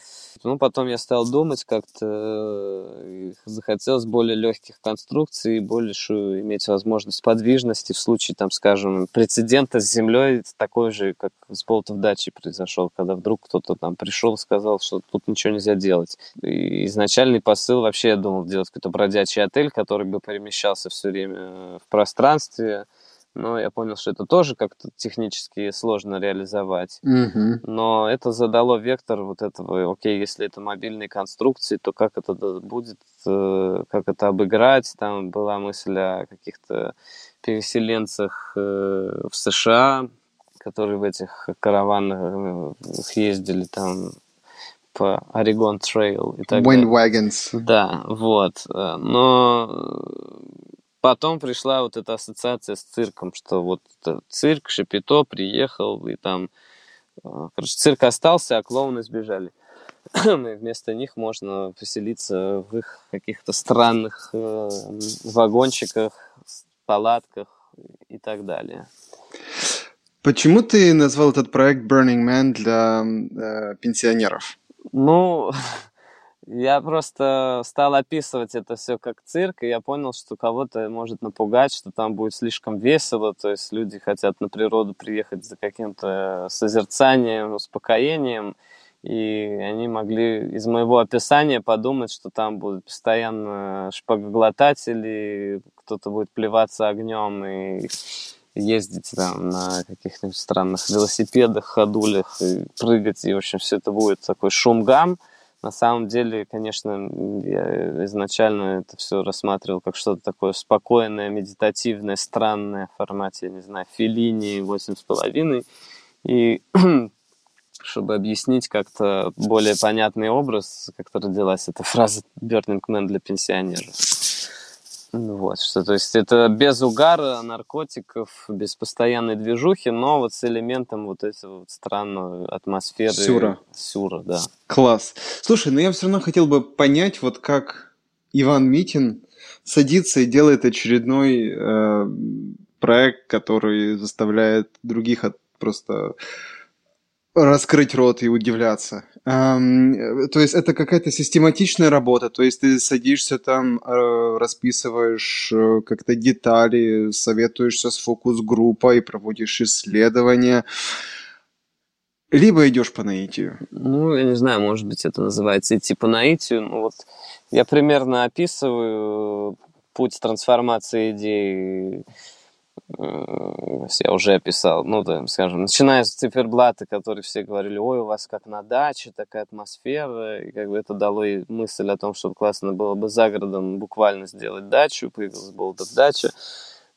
Ну, потом я стал думать как-то, э, захотелось более легких конструкций, большую иметь возможность подвижности в случае, там, скажем, прецедента с землей такой же, как с Болтов дачей произошел, когда вдруг кто-то там пришел, сказал, что тут ничего нельзя делать. И изначальный посыл вообще я думал делать какой-то бродячий отель, который бы перемещался все время в пространстве, удовольствие, но я понял, что это тоже как-то технически сложно реализовать. Мгм. Но это задало вектор вот этого, окей, если это мобильные конструкции, то как это будет, э, как это обыграть. Там была мысль о каких-то переселенцах э, в США, которые в этих караванах э, ездили там по Oregon Trail и так далее. Wind Wagons. Да, вот. Но потом пришла вот эта ассоциация с цирком, что вот это цирк, Шапито приехал, и там, э, короче, цирк остался, а клоуны сбежали. И вместо них можно поселиться в их каких-то странных э, вагончиках, палатках и так далее. Почему ты назвал этот проект Burning Man для э, пенсионеров? Ну, я просто стал описывать это все как цирк, и я понял, что кого-то может напугать, что там будет слишком весело, то есть люди хотят на природу приехать за каким-то созерцанием, успокоением, и они могли из моего описания подумать, что там будут постоянно шпагоглотатели, кто-то будет плеваться огнем и ездить там на каких-нибудь странных велосипедах, ходулях, и прыгать, и, в общем, все это будет такой шум-гам. На самом деле, конечно, я изначально это все рассматривал как что-то такое спокойное, медитативное, странное в формате, не знаю, Филини, восемь с половиной. И чтобы объяснить как-то более понятный образ, как-то родилась эта фраза «Burning Man» для пенсионеров. Вот, что, то есть это без угара, наркотиков, без постоянной движухи, но вот с элементом вот этого вот странной атмосферы. Сюра. Сюра, да. Класс. Слушай, ну я все равно хотел бы понять, вот как Иван Митин садится и делает очередной э, проект, который заставляет других от просто раскрыть рот и удивляться. Эм, то есть это какая-то систематичная работа, то есть ты садишься там, э, расписываешь э, как-то детали, советуешься с фокус-группой, проводишь исследования, либо идешь по наитию. Ну, я не знаю, может быть, это называется идти по наитию. Ну, вот я примерно описываю путь трансформации идеи э, я уже описал, ну, да, скажем, начиная с циферблата, которые все говорили, ой, у вас как на даче, такая атмосфера, и как бы это дало и мысль о том, что классно было бы за городом буквально сделать дачу, появилась Болдов дача,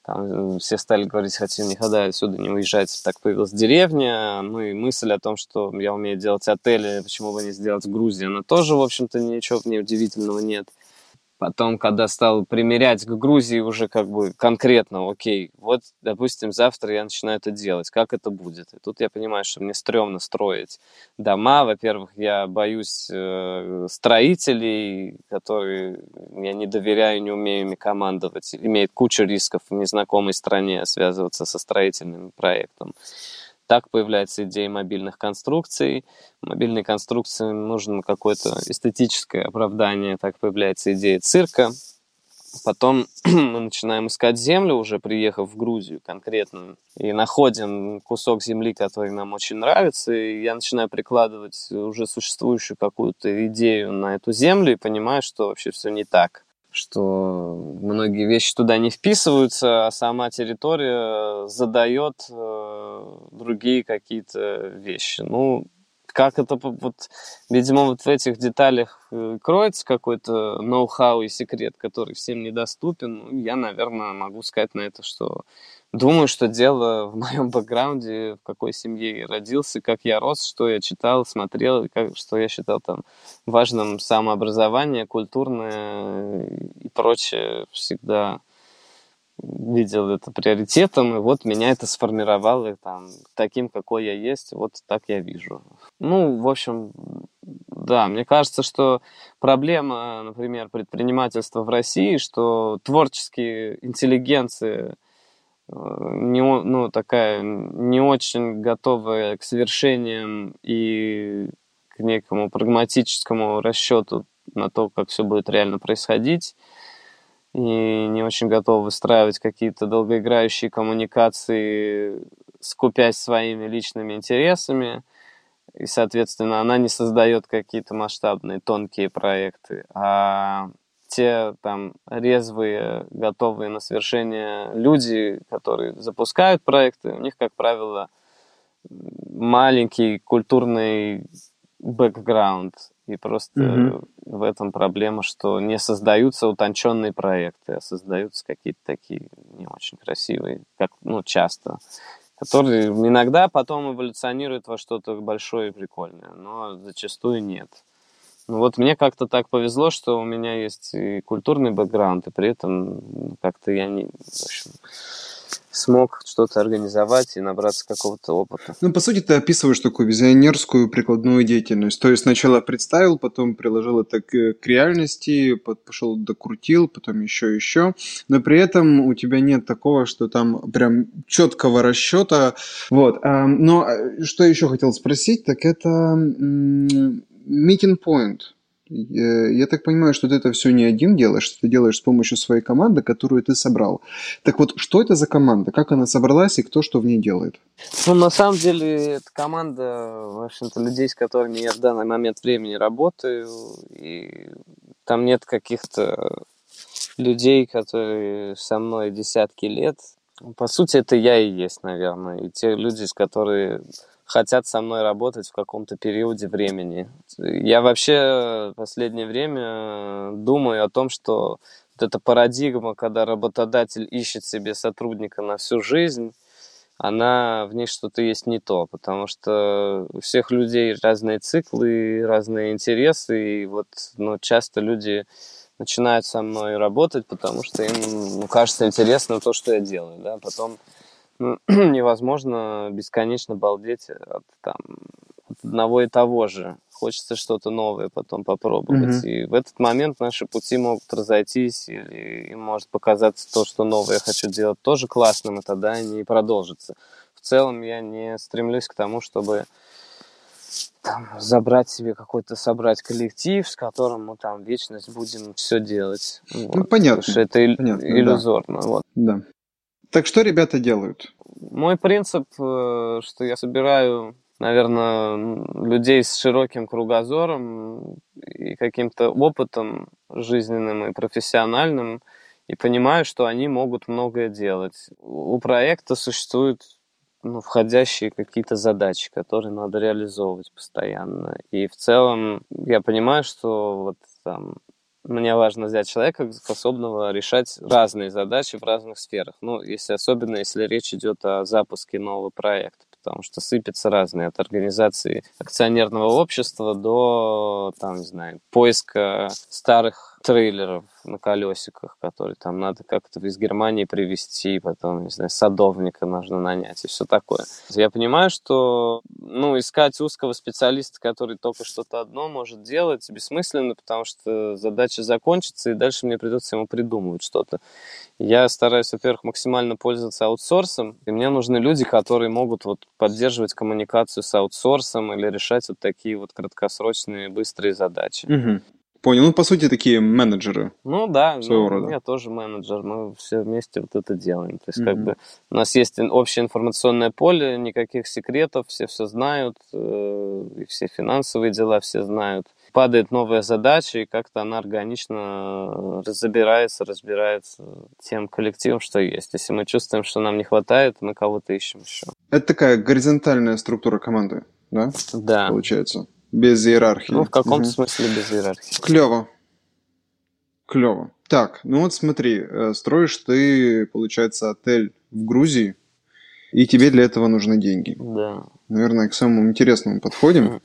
там э, все стали говорить, хотим никогда отсюда не уезжать, так появилась деревня, ну и мысль о том, что я умею делать отели, почему бы не сделать в Грузии, она тоже, в общем-то, ничего в ней удивительного нет. Потом, когда стал примерять к Грузии уже как бы конкретно, окей, вот, допустим, завтра я начинаю это делать, как это будет? И тут я понимаю, что мне стрёмно строить дома. Во-первых, я боюсь э, строителей, которые я не доверяю, не умею ими командовать. Имеет кучу рисков в незнакомой стране связываться со строительным проектом. Так появляется идея мобильных конструкций. Мобильной конструкции нужно какое-то эстетическое оправдание. Так появляется идея цирка. Потом мы начинаем искать землю, уже приехав в Грузию конкретно, и находим кусок земли, который нам очень нравится, и я начинаю прикладывать уже существующую какую-то идею на эту землю и понимаю, что вообще все не так что многие вещи туда не вписываются, а сама территория задает э, другие какие-то вещи. Ну, как это вот, видимо, вот в этих деталях э, кроется какой-то ноу-хау и секрет, который всем недоступен. Ну, я, наверное, могу сказать на это, что Думаю, что дело в моем бэкграунде, в какой семье я родился, как я рос, что я читал, смотрел, как, что я считал там важным самообразование, культурное и прочее. Всегда видел это приоритетом, и вот меня это сформировало там, таким, какой я есть, вот так я вижу. Ну, в общем, да, мне кажется, что проблема, например, предпринимательства в России, что творческие интеллигенции – не, ну, такая не очень готовая к совершениям и к некому прагматическому расчету на то, как все будет реально происходить, и не очень готова выстраивать какие-то долгоиграющие коммуникации, скупясь своими личными интересами, и, соответственно, она не создает какие-то масштабные, тонкие проекты, а те там резвые, готовые на совершение люди, которые запускают проекты, у них, как правило, маленький культурный бэкграунд. И просто mm-hmm. в этом проблема, что не создаются утонченные проекты, а создаются какие-то такие не очень красивые, как ну, часто, которые иногда потом эволюционируют во что-то большое и прикольное, но зачастую нет. Ну вот мне как-то так повезло, что у меня есть и культурный бэкграунд, и при этом как-то я не, в общем, смог что-то организовать и набраться какого-то опыта. Ну, по сути, ты описываешь такую визионерскую прикладную деятельность. То есть сначала представил, потом приложил это к, к реальности, пошел докрутил, потом еще еще. Но при этом у тебя нет такого, что там прям четкого расчета. Вот. Но э, что еще хотел спросить, так это meeting point. Я так понимаю, что ты это все не один делаешь, что ты делаешь с помощью своей команды, которую ты собрал. Так вот, что это за команда? Как она собралась и кто что в ней делает? Ну, на самом деле, это команда, в общем-то, людей, с которыми я в данный момент времени работаю. И там нет каких-то людей, которые со мной десятки лет. По сути, это я и есть, наверное. И те люди, с которыми хотят со мной работать в каком-то периоде времени. Я вообще в последнее время думаю о том, что вот эта парадигма, когда работодатель ищет себе сотрудника на всю жизнь, она в ней что-то есть не то, потому что у всех людей разные циклы, разные интересы, и вот ну, часто люди начинают со мной работать, потому что им ну, кажется интересно то, что я делаю, да, потом невозможно бесконечно балдеть от, там, от одного и того же. Хочется что-то новое потом попробовать. Mm-hmm. И в этот момент наши пути могут разойтись, или им может показаться то, что новое я хочу делать, тоже классным, и тогда они продолжатся. В целом я не стремлюсь к тому, чтобы там, забрать себе какой-то, собрать коллектив, с которым мы там вечность будем все делать. Ну, вот. Ну, понятно. Потому что это понятно, иллюзорно. Да. Вот. да. Так что ребята делают? Мой принцип, э, что я собираю, наверное, людей с широким кругозором и каким-то опытом жизненным и профессиональным, и понимаю, что они могут многое делать. У проекта существуют ну, входящие какие-то задачи, которые надо реализовывать постоянно. И в целом я понимаю, что вот там мне важно взять человека, способного решать разные задачи в разных сферах. Ну, если особенно, если речь идет о запуске нового проекта, потому что сыпятся разные, от организации акционерного общества до, там, не знаю, поиска старых трейлеров на колесиках, которые там надо как-то из Германии привезти, потом, не знаю, садовника нужно нанять и все такое. Я понимаю, что, ну, искать узкого специалиста, который только что-то одно может делать, бессмысленно, потому что задача закончится, и дальше мне придется ему придумывать что-то. Я стараюсь, во-первых, максимально пользоваться аутсорсом, и мне нужны люди, которые могут вот поддерживать коммуникацию с аутсорсом или решать вот такие вот краткосрочные быстрые задачи. Угу. Понял. Ну, по сути, такие менеджеры. Ну да, своего ну, рода. я тоже менеджер. Мы все вместе вот это делаем. То есть, mm-hmm. как бы у нас есть общее информационное поле, никаких секретов, все все знают, э, и все финансовые дела все знают падает новая задача, и как-то она органично забирается, разбирается тем коллективом, что есть. Если мы чувствуем, что нам не хватает, мы кого-то ищем еще. Это такая горизонтальная структура команды, да? Да. Получается. Без иерархии. Ну, в каком-то угу. смысле без иерархии. Клево. Клево. Так, ну вот смотри, э, строишь ты, получается, отель в Грузии, и тебе для этого нужны деньги. Да. Наверное, к самому интересному подходим.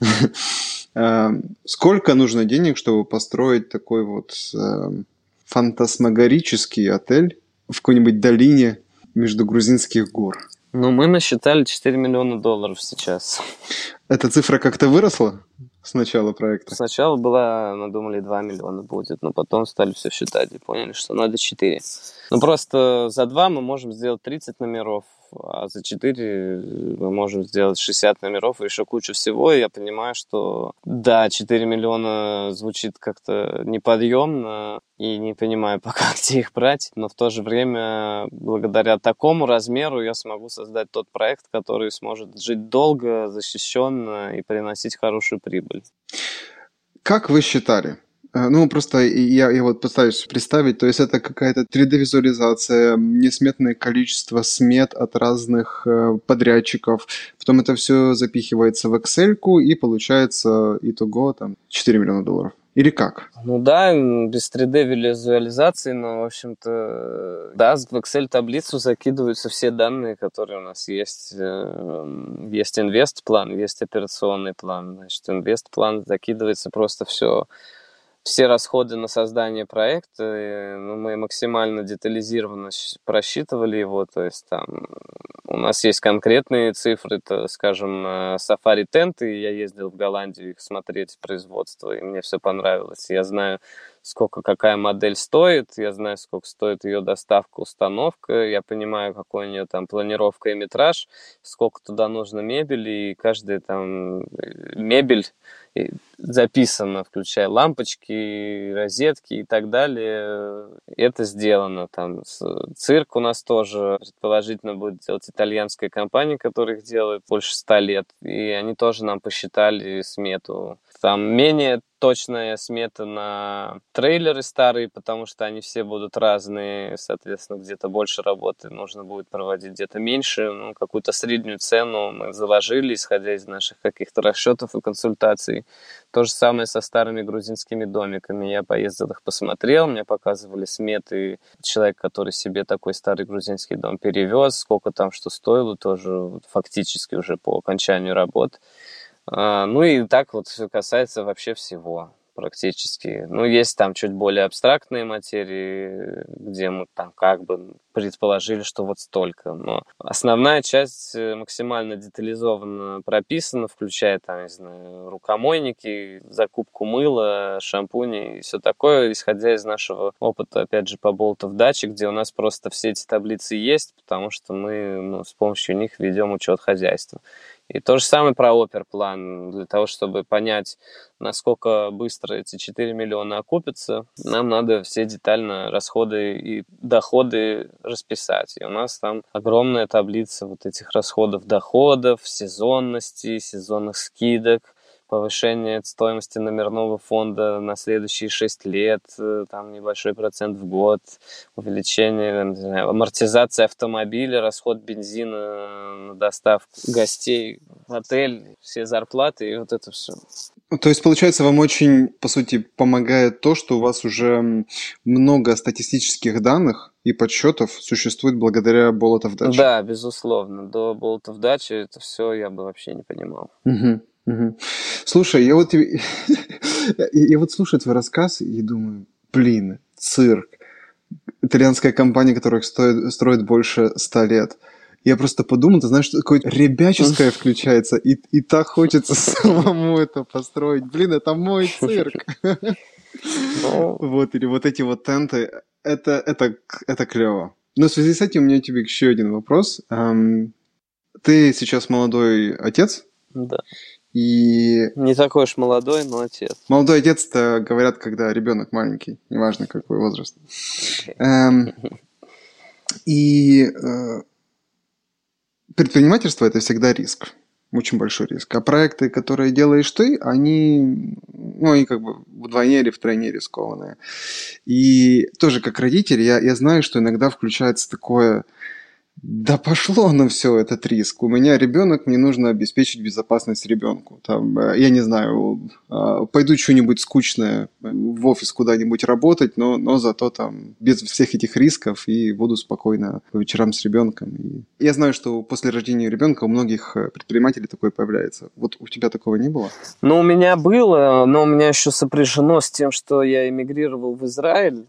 Эм, сколько нужно денег, чтобы построить такой вот эм, фантасмагорический отель в какой-нибудь долине между грузинских гор? Ну, мы насчитали 4 миллиона долларов сейчас. Эта цифра как-то выросла с начала проекта? Сначала была, мы думали, 2 миллиона будет, но потом стали все считать и поняли, что надо 4. Ну, просто за два мы можем сделать 30 номеров, а за 4 мы можем сделать 60 номеров и еще кучу всего. И я понимаю, что да, 4 миллиона звучит как-то неподъемно, и не понимаю пока, где их брать, но в то же время, благодаря такому размеру, я смогу создать тот проект, который сможет жить долго, защищенно и приносить хорошую прибыль. Как вы считали, Э, ну, просто я, я вот пытаюсь представить, то есть это какая-то 3D-визуализация, несметное количество смет от разных э, подрядчиков, потом это все запихивается в Excel и получается итого там 4 миллиона долларов. Или как? Ну да, без 3D-визуализации, но, в общем-то, да, в Excel-таблицу закидываются все данные, которые у нас есть. Э, есть инвест-план, есть операционный план. Значит, инвест-план закидывается просто все все расходы на создание проекта, ну, мы максимально детализированно просчитывали его, то есть там у нас есть конкретные цифры, то, скажем, Safari тенты, я ездил в Голландию их смотреть производство, и мне все понравилось. Я знаю, сколько какая модель стоит, я знаю, сколько стоит ее доставка, установка, я понимаю, какой у нее там планировка и метраж, сколько туда нужно мебели, и каждая там э, мебель записано, включая лампочки, розетки и так далее. Это сделано. Там цирк у нас тоже предположительно будет делать итальянская компания, которая их делает больше ста лет. И они тоже нам посчитали смету. Там менее точная смета на трейлеры старые, потому что они все будут разные, соответственно, где-то больше работы нужно будет проводить, где-то меньше. Ну, какую-то среднюю цену мы заложили, исходя из наших каких-то расчетов и консультаций. То же самое со старыми грузинскими домиками. Я поездил их посмотрел, мне показывали сметы. Человек, который себе такой старый грузинский дом перевез, сколько там что стоило, тоже фактически уже по окончанию работ. А, ну и так вот все касается вообще всего практически. Ну, есть там чуть более абстрактные материи, где мы там как бы предположили, что вот столько. Но основная часть э, максимально детализованно прописана, включая там, не знаю, рукомойники, закупку мыла, шампуни и все такое, исходя из нашего опыта, опять же, по болтов дачи, где у нас просто все эти таблицы есть, потому что мы ну, с помощью них ведем учет хозяйства. И то же самое про оперплан. Для того, чтобы понять, насколько быстро эти 4 миллиона окупятся, нам надо все детально расходы и доходы расписать. И у нас там огромная таблица вот этих расходов, доходов, сезонности, сезонных скидок, повышение стоимости номерного фонда на следующие 6 лет, э, там небольшой процент в год, увеличение, не знаю, амортизация автомобиля, расход бензина на доставку гостей в отель, все зарплаты и вот это все. То есть, получается, вам очень, по сути, помогает то, что у вас уже много статистических данных и подсчетов существует благодаря Болотов Даче? Да, безусловно. До Болотов Дачи это все я бы вообще не понимал. Угу. Угу. Слушай, я вот, я вот слушаю твой рассказ и думаю, блин, цирк, итальянская компания, которая стоит, строит больше ста лет. Я просто подумал, ты знаешь, что такое ребяческое включается, и, и так хочется самому это построить. Блин, это мой цирк. Ну. Вот, или вот эти вот тенты, это, это, это клево. Но в связи с этим у меня тебе еще один вопрос. Ты сейчас молодой отец? Да. И... Не такой уж молодой, но отец. Молодой отец-то говорят, когда ребенок маленький, неважно какой возраст. Okay. Эм, и э, предпринимательство это всегда риск. Очень большой риск. А проекты, которые делаешь ты, они, ну, они как бы вдвойне или втройне рискованные. И тоже как родитель, я, я знаю, что иногда включается такое да пошло на все этот риск. У меня ребенок, мне нужно обеспечить безопасность ребенку. Там, э, я не знаю, а, пойду что-нибудь скучное в офис куда-нибудь работать, но, но зато там без всех этих рисков и буду спокойно по вечерам с ребенком. И я знаю, что после рождения ребенка у многих э, предпринимателей такое появляется. Вот у тебя такого не было? Ну, у меня было, но у меня еще сопряжено с тем, что я эмигрировал в Израиль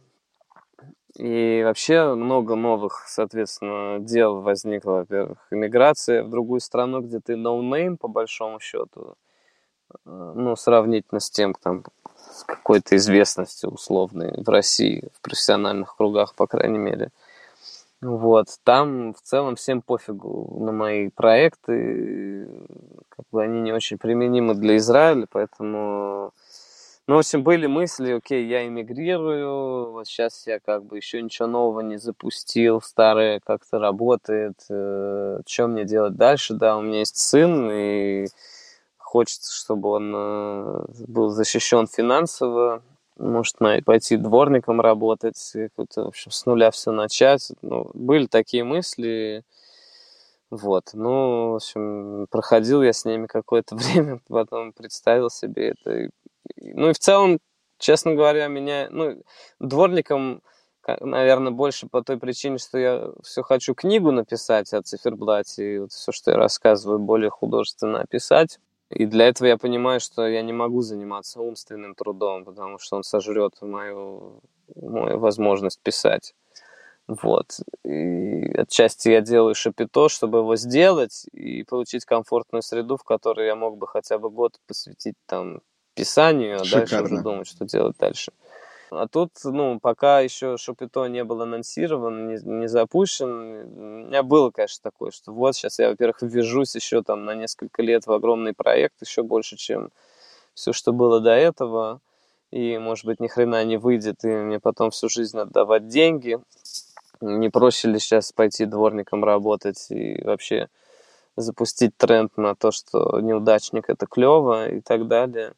и вообще много новых, соответственно, дел возникло. Во-первых, иммиграция в другую страну, где ты no-name, по большому счету, э, ну, сравнительно с тем, там, с какой-то известностью условной в России, в профессиональных кругах, по крайней мере. Вот, там в целом всем пофигу на мои проекты, как бы они не очень применимы для Израиля, поэтому ну, в общем, были мысли, окей, я эмигрирую, вот сейчас я как бы еще ничего нового не запустил, старое как-то работает, э, что мне делать дальше, да, у меня есть сын, и хочется, чтобы он э, был защищен финансово, может пойти дворником работать, в общем, с нуля все начать. Ну, были такие мысли, вот, ну, в общем, проходил я с ними какое-то время, потом представил себе это, ну и в целом, честно говоря, меня, ну, дворником, наверное, больше по той причине, что я все хочу книгу написать о циферблате, и вот все, что я рассказываю, более художественно описать. И для этого я понимаю, что я не могу заниматься умственным трудом, потому что он сожрет мою, мою возможность писать. Вот. И отчасти я делаю шапито, чтобы его сделать и получить комфортную среду, в которой я мог бы хотя бы год посвятить там писанию, а Шикарно. дальше уже думать, что делать дальше. А тут, ну, пока еще Шопито не был анонсирован, не, не запущен, у меня было, конечно, такое, что вот сейчас я, во-первых, ввяжусь еще там на несколько лет в огромный проект, еще больше, чем все, что было до этого, и, может быть, ни хрена не выйдет, и мне потом всю жизнь отдавать деньги. Не проще ли сейчас пойти дворником работать и вообще запустить тренд на то, что неудачник это клево и так далее.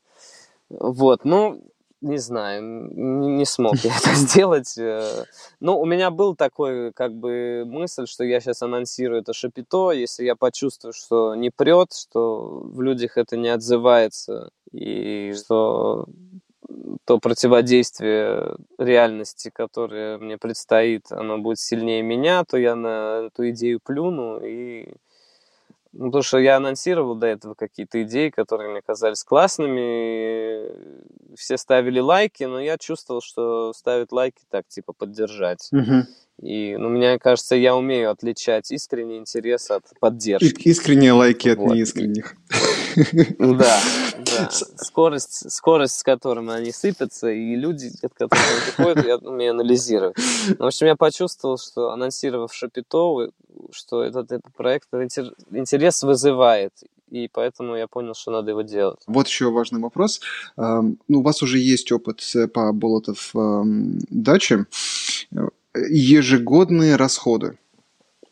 Вот, ну, не знаю, не, не смог я это сделать. Э. Ну, у меня был такой, как бы, мысль, что я сейчас анонсирую это шапито, если я почувствую, что не прет, что в людях это не отзывается, и что то противодействие реальности, которое мне предстоит, оно будет сильнее меня, то я на эту идею плюну и ну, потому что я анонсировал до этого какие-то идеи, которые мне казались классными. Все ставили лайки, но я чувствовал, что ставят лайки так, типа, поддержать. Угу. И, ну, мне кажется, я умею отличать искренний интерес от поддержки. Искренние лайки от вот. неискренних. Да, да. Скорость, скорость, с которой они сыпятся, и люди, от которых они приходят, я умею анализировать. Ну, в общем, я почувствовал, что анонсировав Шапито, что этот, этот проект интерес вызывает, и поэтому я понял, что надо его делать. Вот еще важный вопрос. Ну, у вас уже есть опыт по Болотов даче. Ежегодные расходы.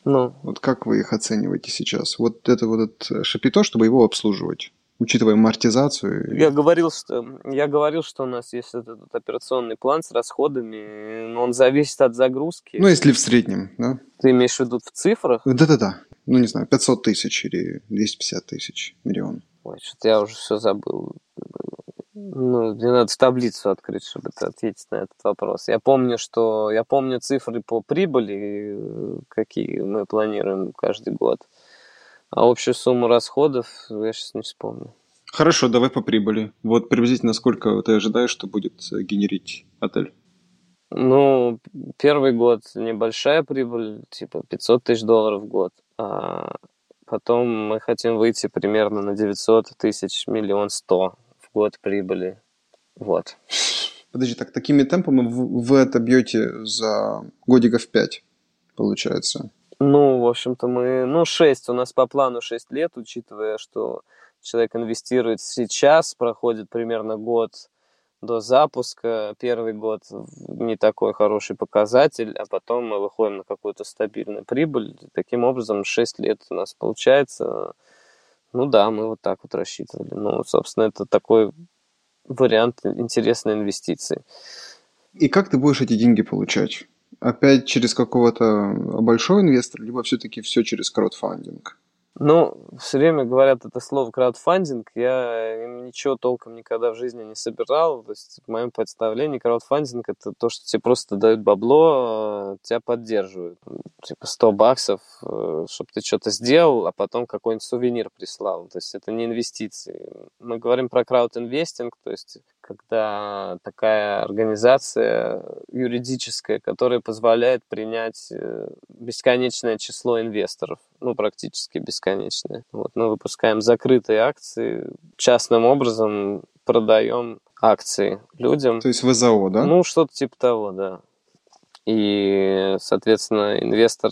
Ну. Вот как вы их оцениваете сейчас? Вот это вот это шапито, чтобы его обслуживать учитывая амортизацию? Я говорил, что, я говорил, что у нас есть этот, этот операционный план с расходами, но он зависит от загрузки. Ну, если в среднем, да? Ты имеешь в виду в цифрах? Да-да-да. Ну, не знаю, 500 тысяч или 250 тысяч, миллион. Ой, что-то я уже все забыл. Ну, мне надо таблицу открыть, чтобы ответить на этот вопрос. Я помню, что я помню цифры по прибыли, какие мы планируем каждый год. А общую сумму расходов я сейчас не вспомню. Хорошо, давай по прибыли. Вот приблизительно сколько ты ожидаешь, что будет генерить отель? Ну, первый год небольшая прибыль, типа 500 тысяч долларов в год. А потом мы хотим выйти примерно на 900 тысяч, миллион сто в год прибыли. Вот. Подожди, так такими темпами вы это бьете за годиков 5, получается? Ну, в общем-то, мы... Ну, 6. У нас по плану 6 лет, учитывая, что человек инвестирует сейчас, проходит примерно год до запуска. Первый год не такой хороший показатель, а потом мы выходим на какую-то стабильную прибыль. Таким образом, 6 лет у нас получается. Ну да, мы вот так вот рассчитывали. Ну, собственно, это такой вариант интересной инвестиции. И как ты будешь эти деньги получать? опять через какого-то большого инвестора, либо все-таки все через краудфандинг? Ну, все время говорят это слово краудфандинг. Я ничего толком никогда в жизни не собирал. То есть, в моем представлении, краудфандинг это то, что тебе просто дают бабло, а тебя поддерживают. Типа 100 баксов, э, чтобы ты что-то сделал, а потом какой-нибудь сувенир прислал. То есть, это не инвестиции. Мы говорим про краудинвестинг, то есть, когда такая организация юридическая, которая позволяет принять э, бесконечное число инвесторов, ну, практически бесконечное. Вот, мы выпускаем закрытые акции, частным образом продаем акции людям. То есть ВЗО, да? Ну, что-то типа того, да. И, соответственно, инвестор,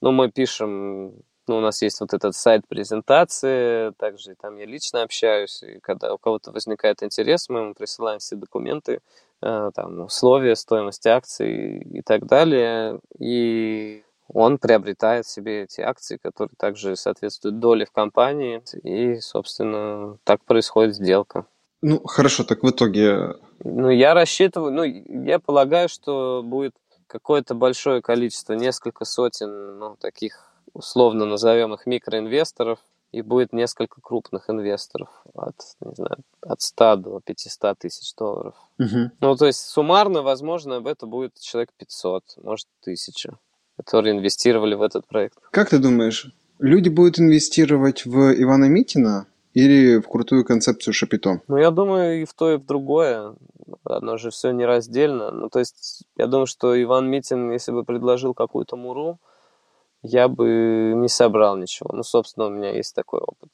ну, мы пишем, ну, у нас есть вот этот сайт презентации, также там я лично общаюсь, и когда у кого-то возникает интерес, мы ему присылаем все документы, э, там, условия, стоимость акций и так далее, и он приобретает себе эти акции, которые также соответствуют доле в компании, и, собственно, так происходит сделка. Ну, хорошо, так в итоге... Ну, я рассчитываю, ну, я полагаю, что будет какое-то большое количество, несколько сотен, ну, таких, условно назовем их микроинвесторов, и будет несколько крупных инвесторов от, не знаю, от 100 до 500 тысяч долларов. Угу. Ну, то есть суммарно, возможно, это будет человек 500, может, 1000 которые инвестировали в этот проект. Как ты думаешь, люди будут инвестировать в Ивана Митина или в крутую концепцию Шапито? Ну, я думаю, и в то, и в другое. Одно же все нераздельно. Ну, то есть, я думаю, что Иван Митин, если бы предложил какую-то муру, я бы не собрал ничего. Ну, собственно, у меня есть такой опыт.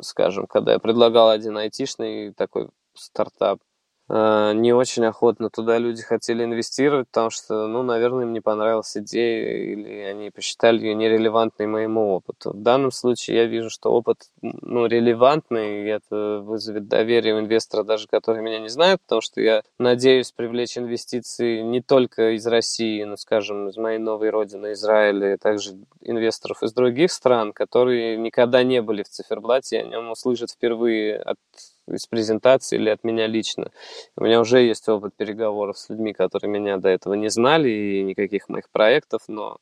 Скажем, когда я предлагал один айтишный такой стартап, не очень охотно туда люди хотели инвестировать, потому что, ну, наверное, им не понравилась идея, или они посчитали ее нерелевантной моему опыту. В данном случае я вижу, что опыт, ну, релевантный, и это вызовет доверие у инвестора, даже который меня не знает, потому что я надеюсь привлечь инвестиции не только из России, но, скажем, из моей новой родины, Израиля, и также инвесторов из других стран, которые никогда не были в циферблате, о нем услышат впервые от из презентации или от меня лично. У меня уже есть опыт переговоров с людьми, которые меня до этого не знали, и никаких моих проектов, но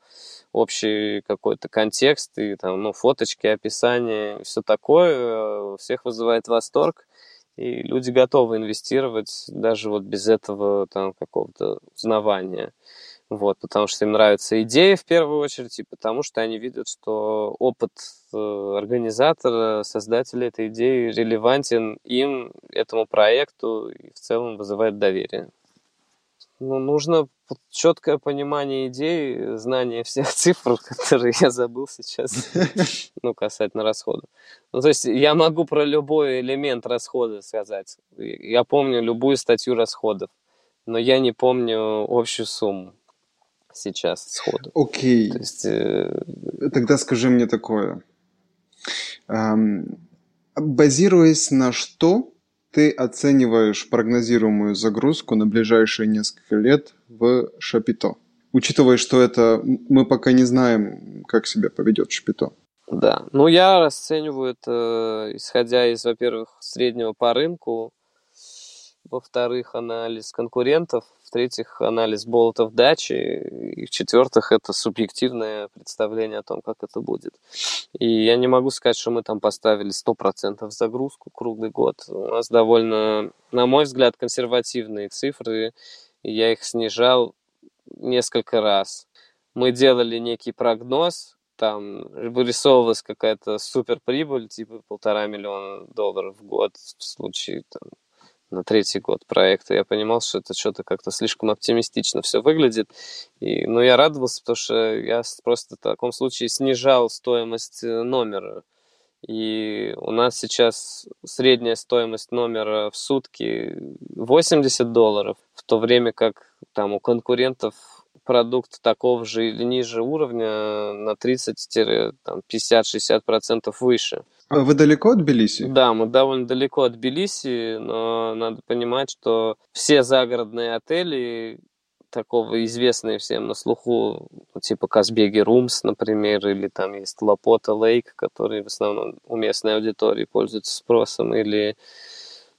общий какой-то контекст и там, ну, фоточки, описание, все такое э, всех вызывает восторг. И люди готовы инвестировать даже вот без этого там какого-то узнавания. Вот, потому что им нравится идея в первую очередь, и потому что они видят, что опыт э, организатора, создателя этой идеи релевантен им, этому проекту, и в целом вызывает доверие. Ну, нужно четкое понимание идеи, знание всех цифр, которые я забыл сейчас, ну, касательно расходов. Ну, то есть я могу про любой элемент расхода сказать. Я помню любую статью расходов, но я не помню общую сумму сейчас сходу. Окей. То есть, э... Тогда скажи мне такое. Эм, базируясь на что ты оцениваешь прогнозируемую загрузку на ближайшие несколько лет в Шапито? Учитывая, что это мы пока не знаем, как себя поведет Шапито. Да, ну я расцениваю это, исходя из, во-первых, среднего по рынку, во-вторых, анализ конкурентов, в-третьих, анализ болотов дачи, и в-четвертых, это субъективное представление о том, как это будет. И я не могу сказать, что мы там поставили 100% загрузку круглый год. У нас довольно, на мой взгляд, консервативные цифры, и я их снижал несколько раз. Мы делали некий прогноз, там вырисовывалась какая-то супер прибыль, типа полтора миллиона долларов в год в случае там, на третий год проекта, я понимал, что это что-то как-то слишком оптимистично все выглядит. И, ну, я радовался, потому что я просто в таком случае снижал стоимость э, номера. И у нас сейчас средняя стоимость номера в сутки 80 долларов, в то время как там у конкурентов продукт такого же или ниже уровня на 30-50-60% выше. А вы далеко от Тбилиси? Да, мы довольно далеко от Тбилиси, но надо понимать, что все загородные отели, такого известные всем на слуху, типа Казбеги Румс, например, или там есть Лапота Лейк, которые в основном у местной аудитории пользуются спросом, или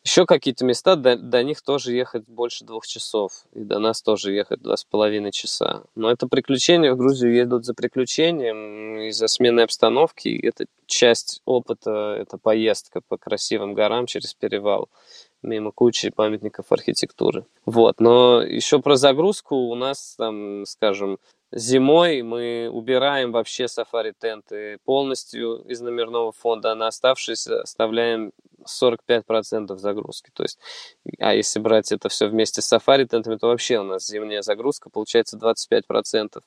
еще какие-то места, до, до них тоже ехать больше двух часов, и до нас тоже ехать два с половиной часа. Но это приключения, в Грузию едут за приключением, из-за смены обстановки, и это часть опыта, это поездка по красивым горам через перевал мимо кучи памятников архитектуры. Вот, но еще про загрузку у нас там, скажем, Зимой мы убираем вообще сафари-тенты полностью из номерного фонда, а на оставшиеся оставляем 45% загрузки. То есть, а если брать это все вместе с сафари-тентами, то вообще у нас зимняя загрузка получается 25%.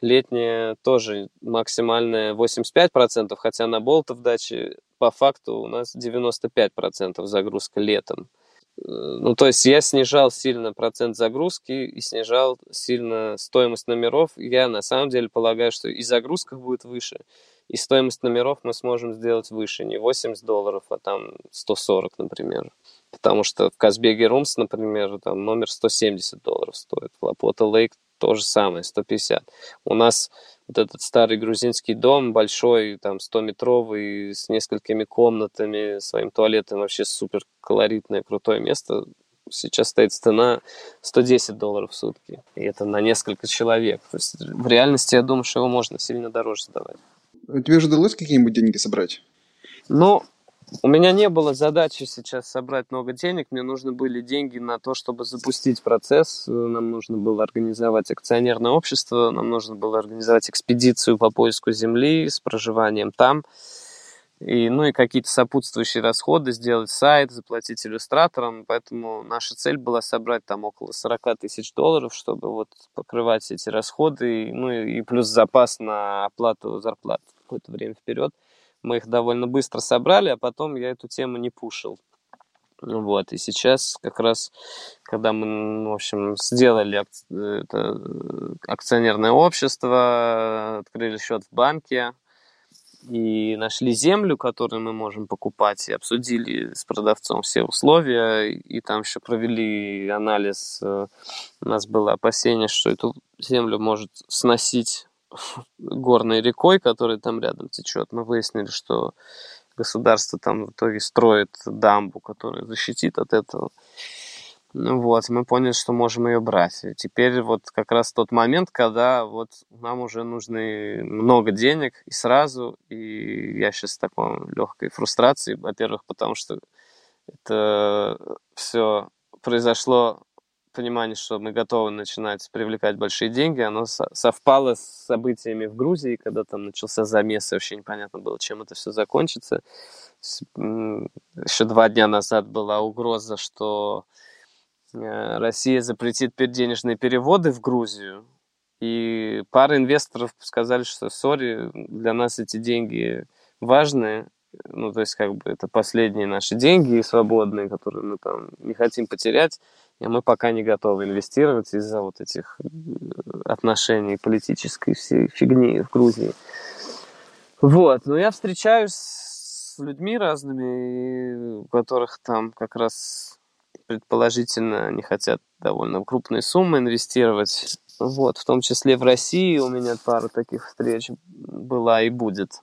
Летняя тоже максимальная 85%, хотя на болтов даче по факту у нас 95% загрузка летом. ну, то есть я снижал сильно процент загрузки и снижал сильно стоимость номеров. Я на самом деле полагаю, что и загрузка будет выше, и стоимость номеров мы сможем сделать выше. Не 80 долларов, а там 140, например. Потому что в Казбеге Румс, например, там номер 170 долларов стоит. В Лапота Лейк то же самое, 150. У нас вот этот старый грузинский дом, большой, там, 100-метровый, с несколькими комнатами, своим туалетом, вообще супер колоритное, крутое место. Сейчас стоит цена 110 долларов в сутки. И это на несколько человек. То есть в реальности я думаю, что его можно сильно дороже сдавать. Тебе же удалось какие-нибудь деньги собрать? Ну, у меня не было задачи сейчас собрать много денег, мне нужны были деньги на то, чтобы запустить процесс. Нам нужно было организовать акционерное общество, нам нужно было организовать экспедицию по поиску земли с проживанием там. И, ну и какие-то сопутствующие расходы, сделать сайт, заплатить иллюстраторам. Поэтому наша цель была собрать там около 40 тысяч долларов, чтобы вот покрывать эти расходы, ну и плюс запас на оплату зарплат какое-то время вперед. Мы их довольно быстро собрали, а потом я эту тему не пушил. Вот, и сейчас как раз, когда мы, ну, в общем, сделали это акционерное общество, открыли счет в банке и нашли землю, которую мы можем покупать, и обсудили с продавцом все условия, и там еще провели анализ. У нас было опасение, что эту землю может сносить горной рекой, которая там рядом течет. Мы выяснили, что государство там в итоге строит дамбу, которая защитит от этого. Ну вот, мы поняли, что можем ее брать. И теперь вот как раз тот момент, когда вот нам уже нужны много денег и сразу, и я сейчас в такой легкой фрустрации, во-первых, потому что это все произошло понимание, что мы готовы начинать привлекать большие деньги, оно совпало с событиями в Грузии, когда там начался замес, и вообще непонятно было, чем это все закончится. Еще два дня назад была угроза, что э, Россия запретит денежные переводы в Грузию, и пара инвесторов сказали, что, сори, для нас эти деньги важные, ну, то есть, как бы, это последние наши деньги свободные, которые мы там не хотим потерять, и мы пока не готовы инвестировать из-за вот этих э, отношений политической всей фигни в Грузии. Вот, но я встречаюсь с людьми разными, у которых там как раз предположительно не хотят довольно крупные суммы инвестировать. Вот, в том числе в России у меня пара таких встреч была и будет.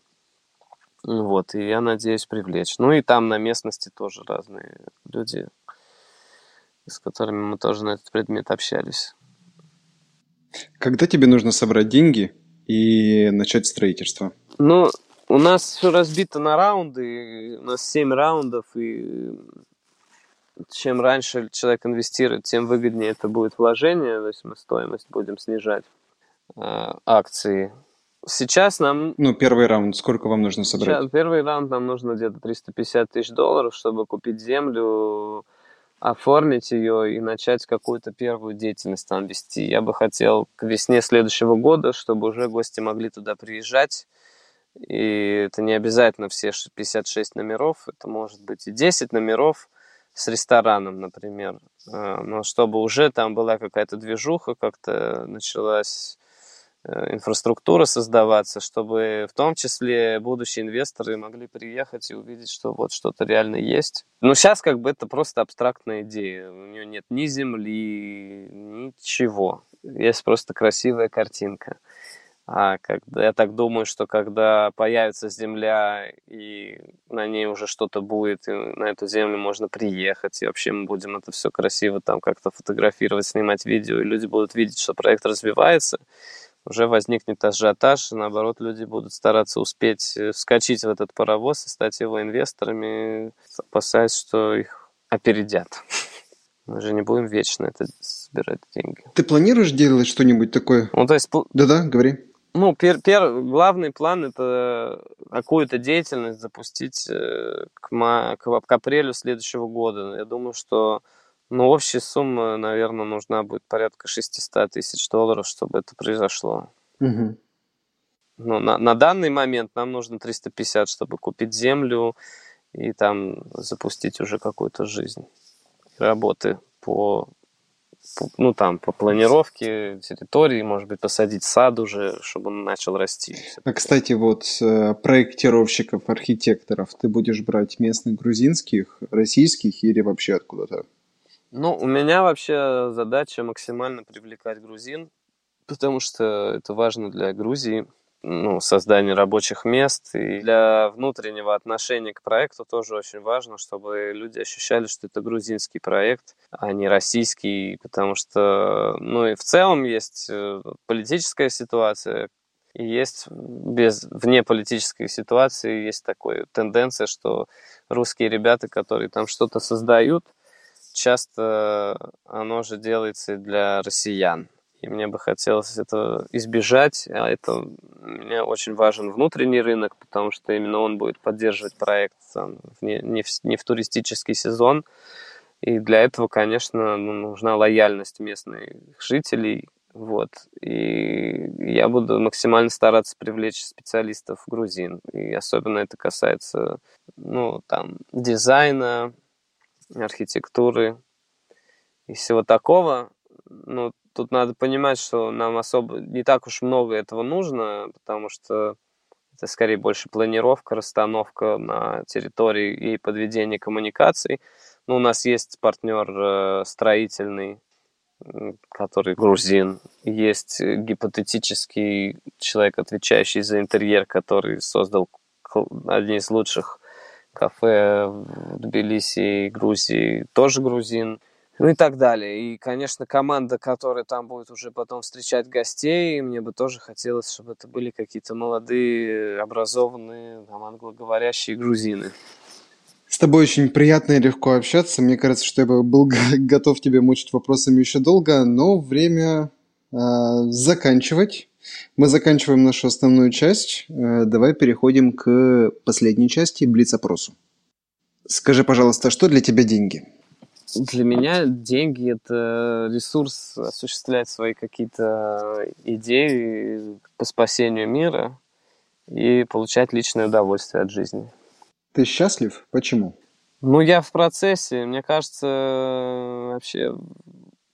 Вот, и я надеюсь привлечь. Ну и там на местности тоже разные люди с которыми мы тоже на этот предмет общались. Когда тебе нужно собрать деньги и начать строительство? Ну, у нас все разбито на раунды, у нас 7 раундов, и чем раньше человек инвестирует, тем выгоднее это будет вложение, то есть мы стоимость будем снижать э, акции. Сейчас нам... Ну, первый раунд, сколько вам нужно собрать? Сейчас, первый раунд нам нужно где-то 350 тысяч долларов, чтобы купить землю, оформить ее и начать какую-то первую деятельность там вести. Я бы хотел к весне следующего года, чтобы уже гости могли туда приезжать. И это не обязательно все 56 номеров, это может быть и 10 номеров с рестораном, например. А, но чтобы уже там была какая-то движуха, как-то началась Э, инфраструктура создаваться, чтобы в том числе будущие инвесторы могли приехать и увидеть, что вот что-то реально есть. Но сейчас как бы это просто абстрактная идея. У нее нет ни земли, ничего. Есть просто красивая картинка. А когда, я так думаю, что когда появится земля и на ней уже что-то будет, и на эту землю можно приехать, и вообще мы будем это все красиво там как-то фотографировать, снимать видео, и люди будут видеть, что проект развивается, уже возникнет ажиотаж, и наоборот, люди будут стараться успеть э, вскочить в этот паровоз и стать его инвесторами, опасаясь, что их опередят. Мы же не будем вечно это собирать деньги. Ты планируешь делать что-нибудь такое? Ну, то есть... Да-да, говори. Ну, пер, пер, главный план это какую-то деятельность запустить э, к, к, к апрелю следующего года. Я думаю, что ну, общая сумма, наверное, нужна будет порядка 600 тысяч долларов, чтобы это произошло. Угу. Ну, на, на данный момент нам нужно 350, чтобы купить землю и там запустить уже какую-то жизнь. работы по ну, там, по планировке территории, может быть, посадить сад уже, чтобы он начал расти. А, кстати, вот э, проектировщиков, архитекторов ты будешь брать местных грузинских, российских или вообще откуда-то? Ну, у меня вообще задача максимально привлекать грузин, потому что это важно для Грузии ну, создание рабочих мест. И для внутреннего отношения к проекту тоже очень важно, чтобы люди ощущали, что это грузинский проект, а не российский, потому что, ну и в целом есть э, политическая ситуация, и есть без вне политической ситуации есть такая тенденция, что русские ребята, которые там что-то создают, часто оно же делается для россиян и мне бы хотелось это избежать. А это мне очень важен внутренний рынок, потому что именно он будет поддерживать проект там, не, не, в, не в туристический сезон. И для этого, конечно, ну, нужна лояльность местных жителей. Вот. И я буду максимально стараться привлечь специалистов грузин. И особенно это касается ну, там, дизайна, архитектуры и всего такого. Ну, тут надо понимать, что нам особо не так уж много этого нужно, потому что это скорее больше планировка, расстановка на территории и подведение коммуникаций. Ну, у нас есть партнер э, строительный, который грузин. Есть гипотетический человек, отвечающий за интерьер, который создал одни из лучших кафе в Тбилиси Грузии, тоже грузин ну и так далее. И, конечно, команда, которая там будет уже потом встречать гостей, мне бы тоже хотелось, чтобы это были какие-то молодые, образованные, там, англоговорящие грузины. С тобой очень приятно и легко общаться. Мне кажется, что я бы был готов тебе мучить вопросами еще долго, но время э, заканчивать. Мы заканчиваем нашу основную часть. Э, давай переходим к последней части, блиц-опросу. Скажи, пожалуйста, что для тебя деньги? Для меня деньги – это ресурс осуществлять свои какие-то идеи по спасению мира и получать личное удовольствие от жизни. Ты счастлив? Почему? Ну, я в процессе. Мне кажется, вообще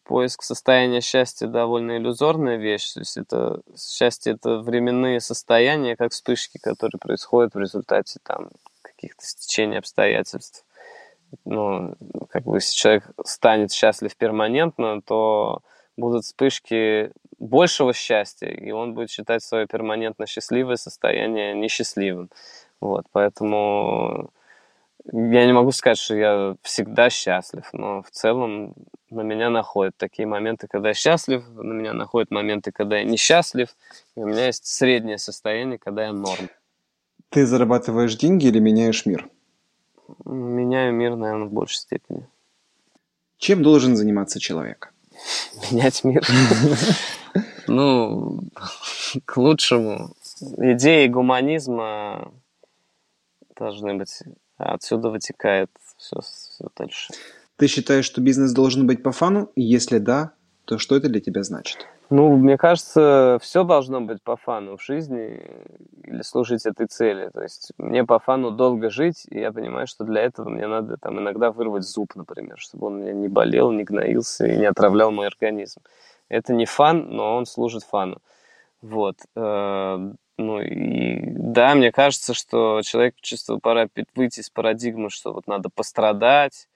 поиск состояния счастья довольно иллюзорная вещь. То есть это счастье это временные состояния, как вспышки, которые происходят в результате там каких-то стечений обстоятельств ну, как бы если человек станет счастлив перманентно, то будут вспышки большего счастья, и он будет считать свое перманентно счастливое состояние несчастливым. Вот, поэтому я не могу сказать, что я всегда счастлив, но в целом на меня находят такие моменты, когда я счастлив, на меня находят моменты, когда я несчастлив, и у меня есть среднее состояние, когда я норм. Ты зарабатываешь деньги или меняешь мир? Меняю мир, наверное, в большей степени. Чем должен заниматься человек? Менять мир. Ну, к лучшему. Идеи гуманизма должны быть. Отсюда вытекает все, все дальше. Ты считаешь, что бизнес должен быть по фану? Если да, то что это для тебя значит? Ну, мне кажется, все должно быть по фану в жизни или служить этой цели. То есть мне по фану долго жить, и я понимаю, что для этого мне надо там иногда вырвать зуб, например, чтобы он меня не болел, не гноился и не отравлял мой организм. Это не фан, но он служит фану. Вот. Ну и да, мне кажется, что человечеству пора выйти из парадигмы, что вот надо пострадать,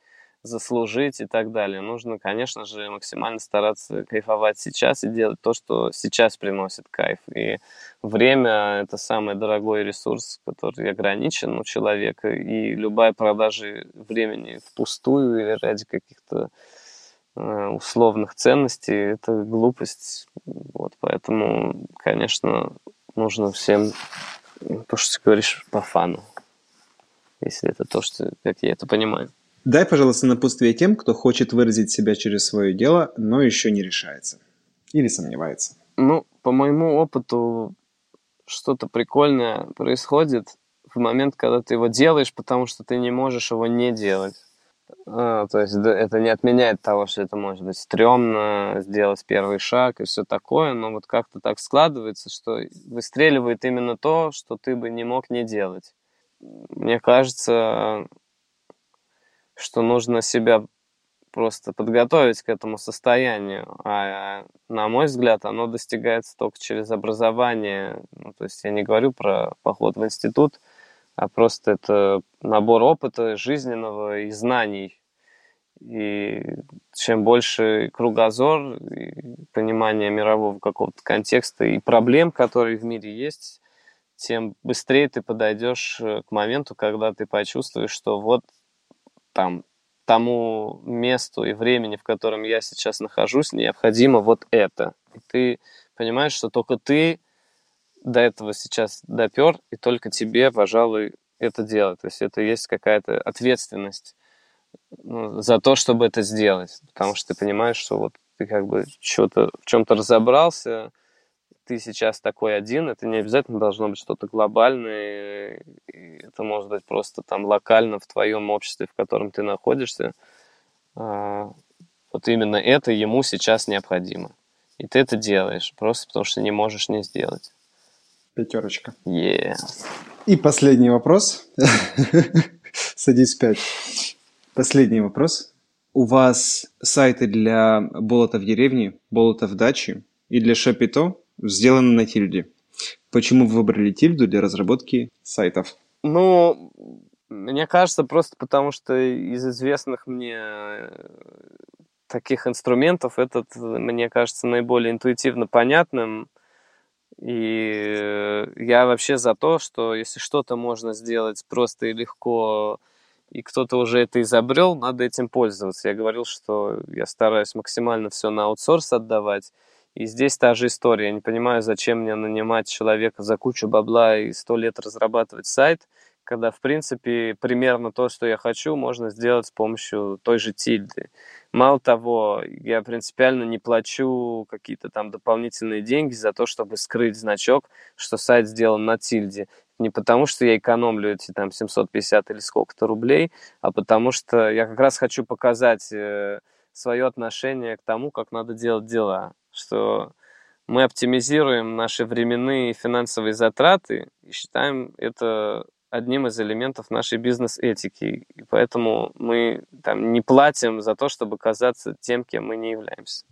заслужить и так далее. Нужно, конечно же, максимально стараться кайфовать сейчас и делать то, что сейчас приносит кайф. И время – это самый дорогой ресурс, который ограничен у человека, и любая продажа времени впустую или ради каких-то э, условных ценностей – это глупость. Вот, поэтому, конечно, нужно всем то, что ты говоришь, по фану, если это то, что, как я это понимаю. Дай, пожалуйста, напутствие тем, кто хочет выразить себя через свое дело, но еще не решается. Или сомневается. Ну, по моему опыту, что-то прикольное происходит в момент, когда ты его делаешь, потому что ты не можешь его не делать. А, то есть это не отменяет того, что это может быть стрёмно, сделать первый шаг и все такое, но вот как-то так складывается, что выстреливает именно то, что ты бы не мог не делать. Мне кажется, что нужно себя просто подготовить к этому состоянию. А, на мой взгляд, оно достигается только через образование. Ну, то есть я не говорю про поход в институт, а просто это набор опыта жизненного и знаний. И чем больше кругозор, и понимание мирового какого-то контекста и проблем, которые в мире есть, тем быстрее ты подойдешь э, к моменту, когда ты почувствуешь, что вот там тому месту и времени, в котором я сейчас нахожусь, необходимо вот это. И ты понимаешь, что только ты до этого сейчас допер, и только тебе, пожалуй, это делать. То есть это есть какая-то ответственность ну, за то, чтобы это сделать. Потому что ты понимаешь, что вот ты как бы что-то в чем-то разобрался, ты сейчас такой один, это не обязательно должно быть что-то глобальное, это может быть просто там локально в твоем обществе, в котором ты находишься. А, вот именно это ему сейчас необходимо. И ты это делаешь, просто потому что не можешь не сделать. Пятерочка. Yeah. И последний вопрос. Садись пять. Последний вопрос. У вас сайты для болота в деревне, болота в даче и для Шапито сделано на тильде. Почему вы выбрали тильду для разработки сайтов? Ну, мне кажется, просто потому что из известных мне э, таких инструментов этот, мне кажется, наиболее интуитивно понятным. И э, я вообще за то, что если что-то можно сделать просто и легко, и кто-то уже это изобрел, надо этим пользоваться. Я говорил, что я стараюсь максимально все на аутсорс отдавать. И здесь та же история. Я не понимаю, зачем мне нанимать человека за кучу бабла и сто лет разрабатывать сайт, когда, в принципе, примерно то, что я хочу, можно сделать с помощью той же тильды. Мало того, я принципиально не плачу какие-то там дополнительные деньги за то, чтобы скрыть значок, что сайт сделан на тильде. Не потому, что я экономлю эти там 750 или сколько-то рублей, а потому что я как раз хочу показать э, свое отношение к тому, как надо делать дела что мы оптимизируем наши временные и финансовые затраты и считаем это одним из элементов нашей бизнес-этики. И поэтому мы там не платим за то, чтобы казаться тем, кем мы не являемся.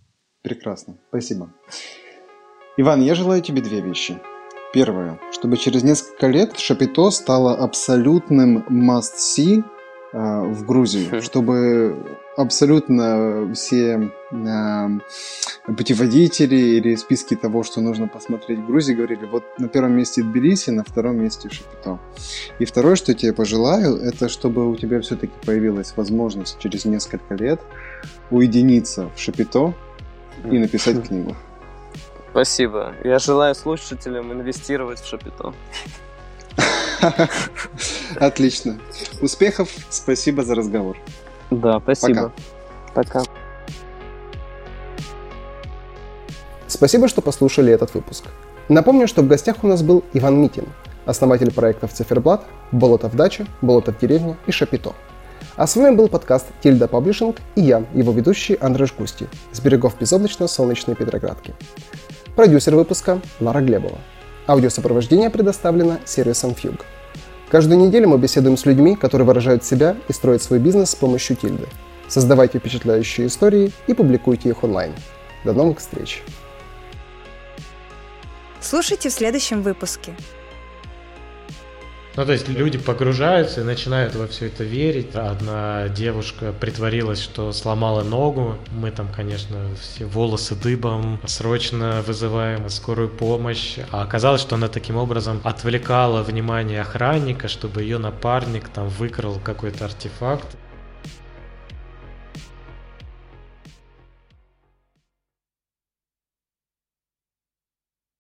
Прекрасно. Спасибо. Иван, я желаю тебе две вещи. Первое, чтобы через несколько лет Шапито стало абсолютным must-see а, в Грузии, чтобы абсолютно все э, путеводители или списки того, что нужно посмотреть в Грузии, говорили, вот на первом месте Тбилиси, на втором месте Шапито. И второе, что я тебе пожелаю, это чтобы у тебя все-таки появилась возможность через несколько лет уединиться в Шапито и написать книгу. Спасибо. Я желаю слушателям инвестировать в Шапито. Отлично. Успехов. Спасибо за разговор. Да, спасибо. Пока. Пока. Спасибо, что послушали этот выпуск. Напомню, что в гостях у нас был Иван Митин, основатель проектов Циферблат, Болото в даче, Болото в деревне и Шапито. А с вами был подкаст Тильда Паблишинг и я, его ведущий Андрей Жгусти, с берегов безоблачно-солнечной Петроградки. Продюсер выпуска Лара Глебова. Аудиосопровождение предоставлено сервисом Fugue. Каждую неделю мы беседуем с людьми, которые выражают себя и строят свой бизнес с помощью тильды. Создавайте впечатляющие истории и публикуйте их онлайн. До новых встреч! Слушайте в следующем выпуске. Ну, то есть люди погружаются и начинают во все это верить. Одна девушка притворилась, что сломала ногу. Мы там, конечно, все волосы дыбом, срочно вызываем скорую помощь. А оказалось, что она таким образом отвлекала внимание охранника, чтобы ее напарник там выкрал какой-то артефакт.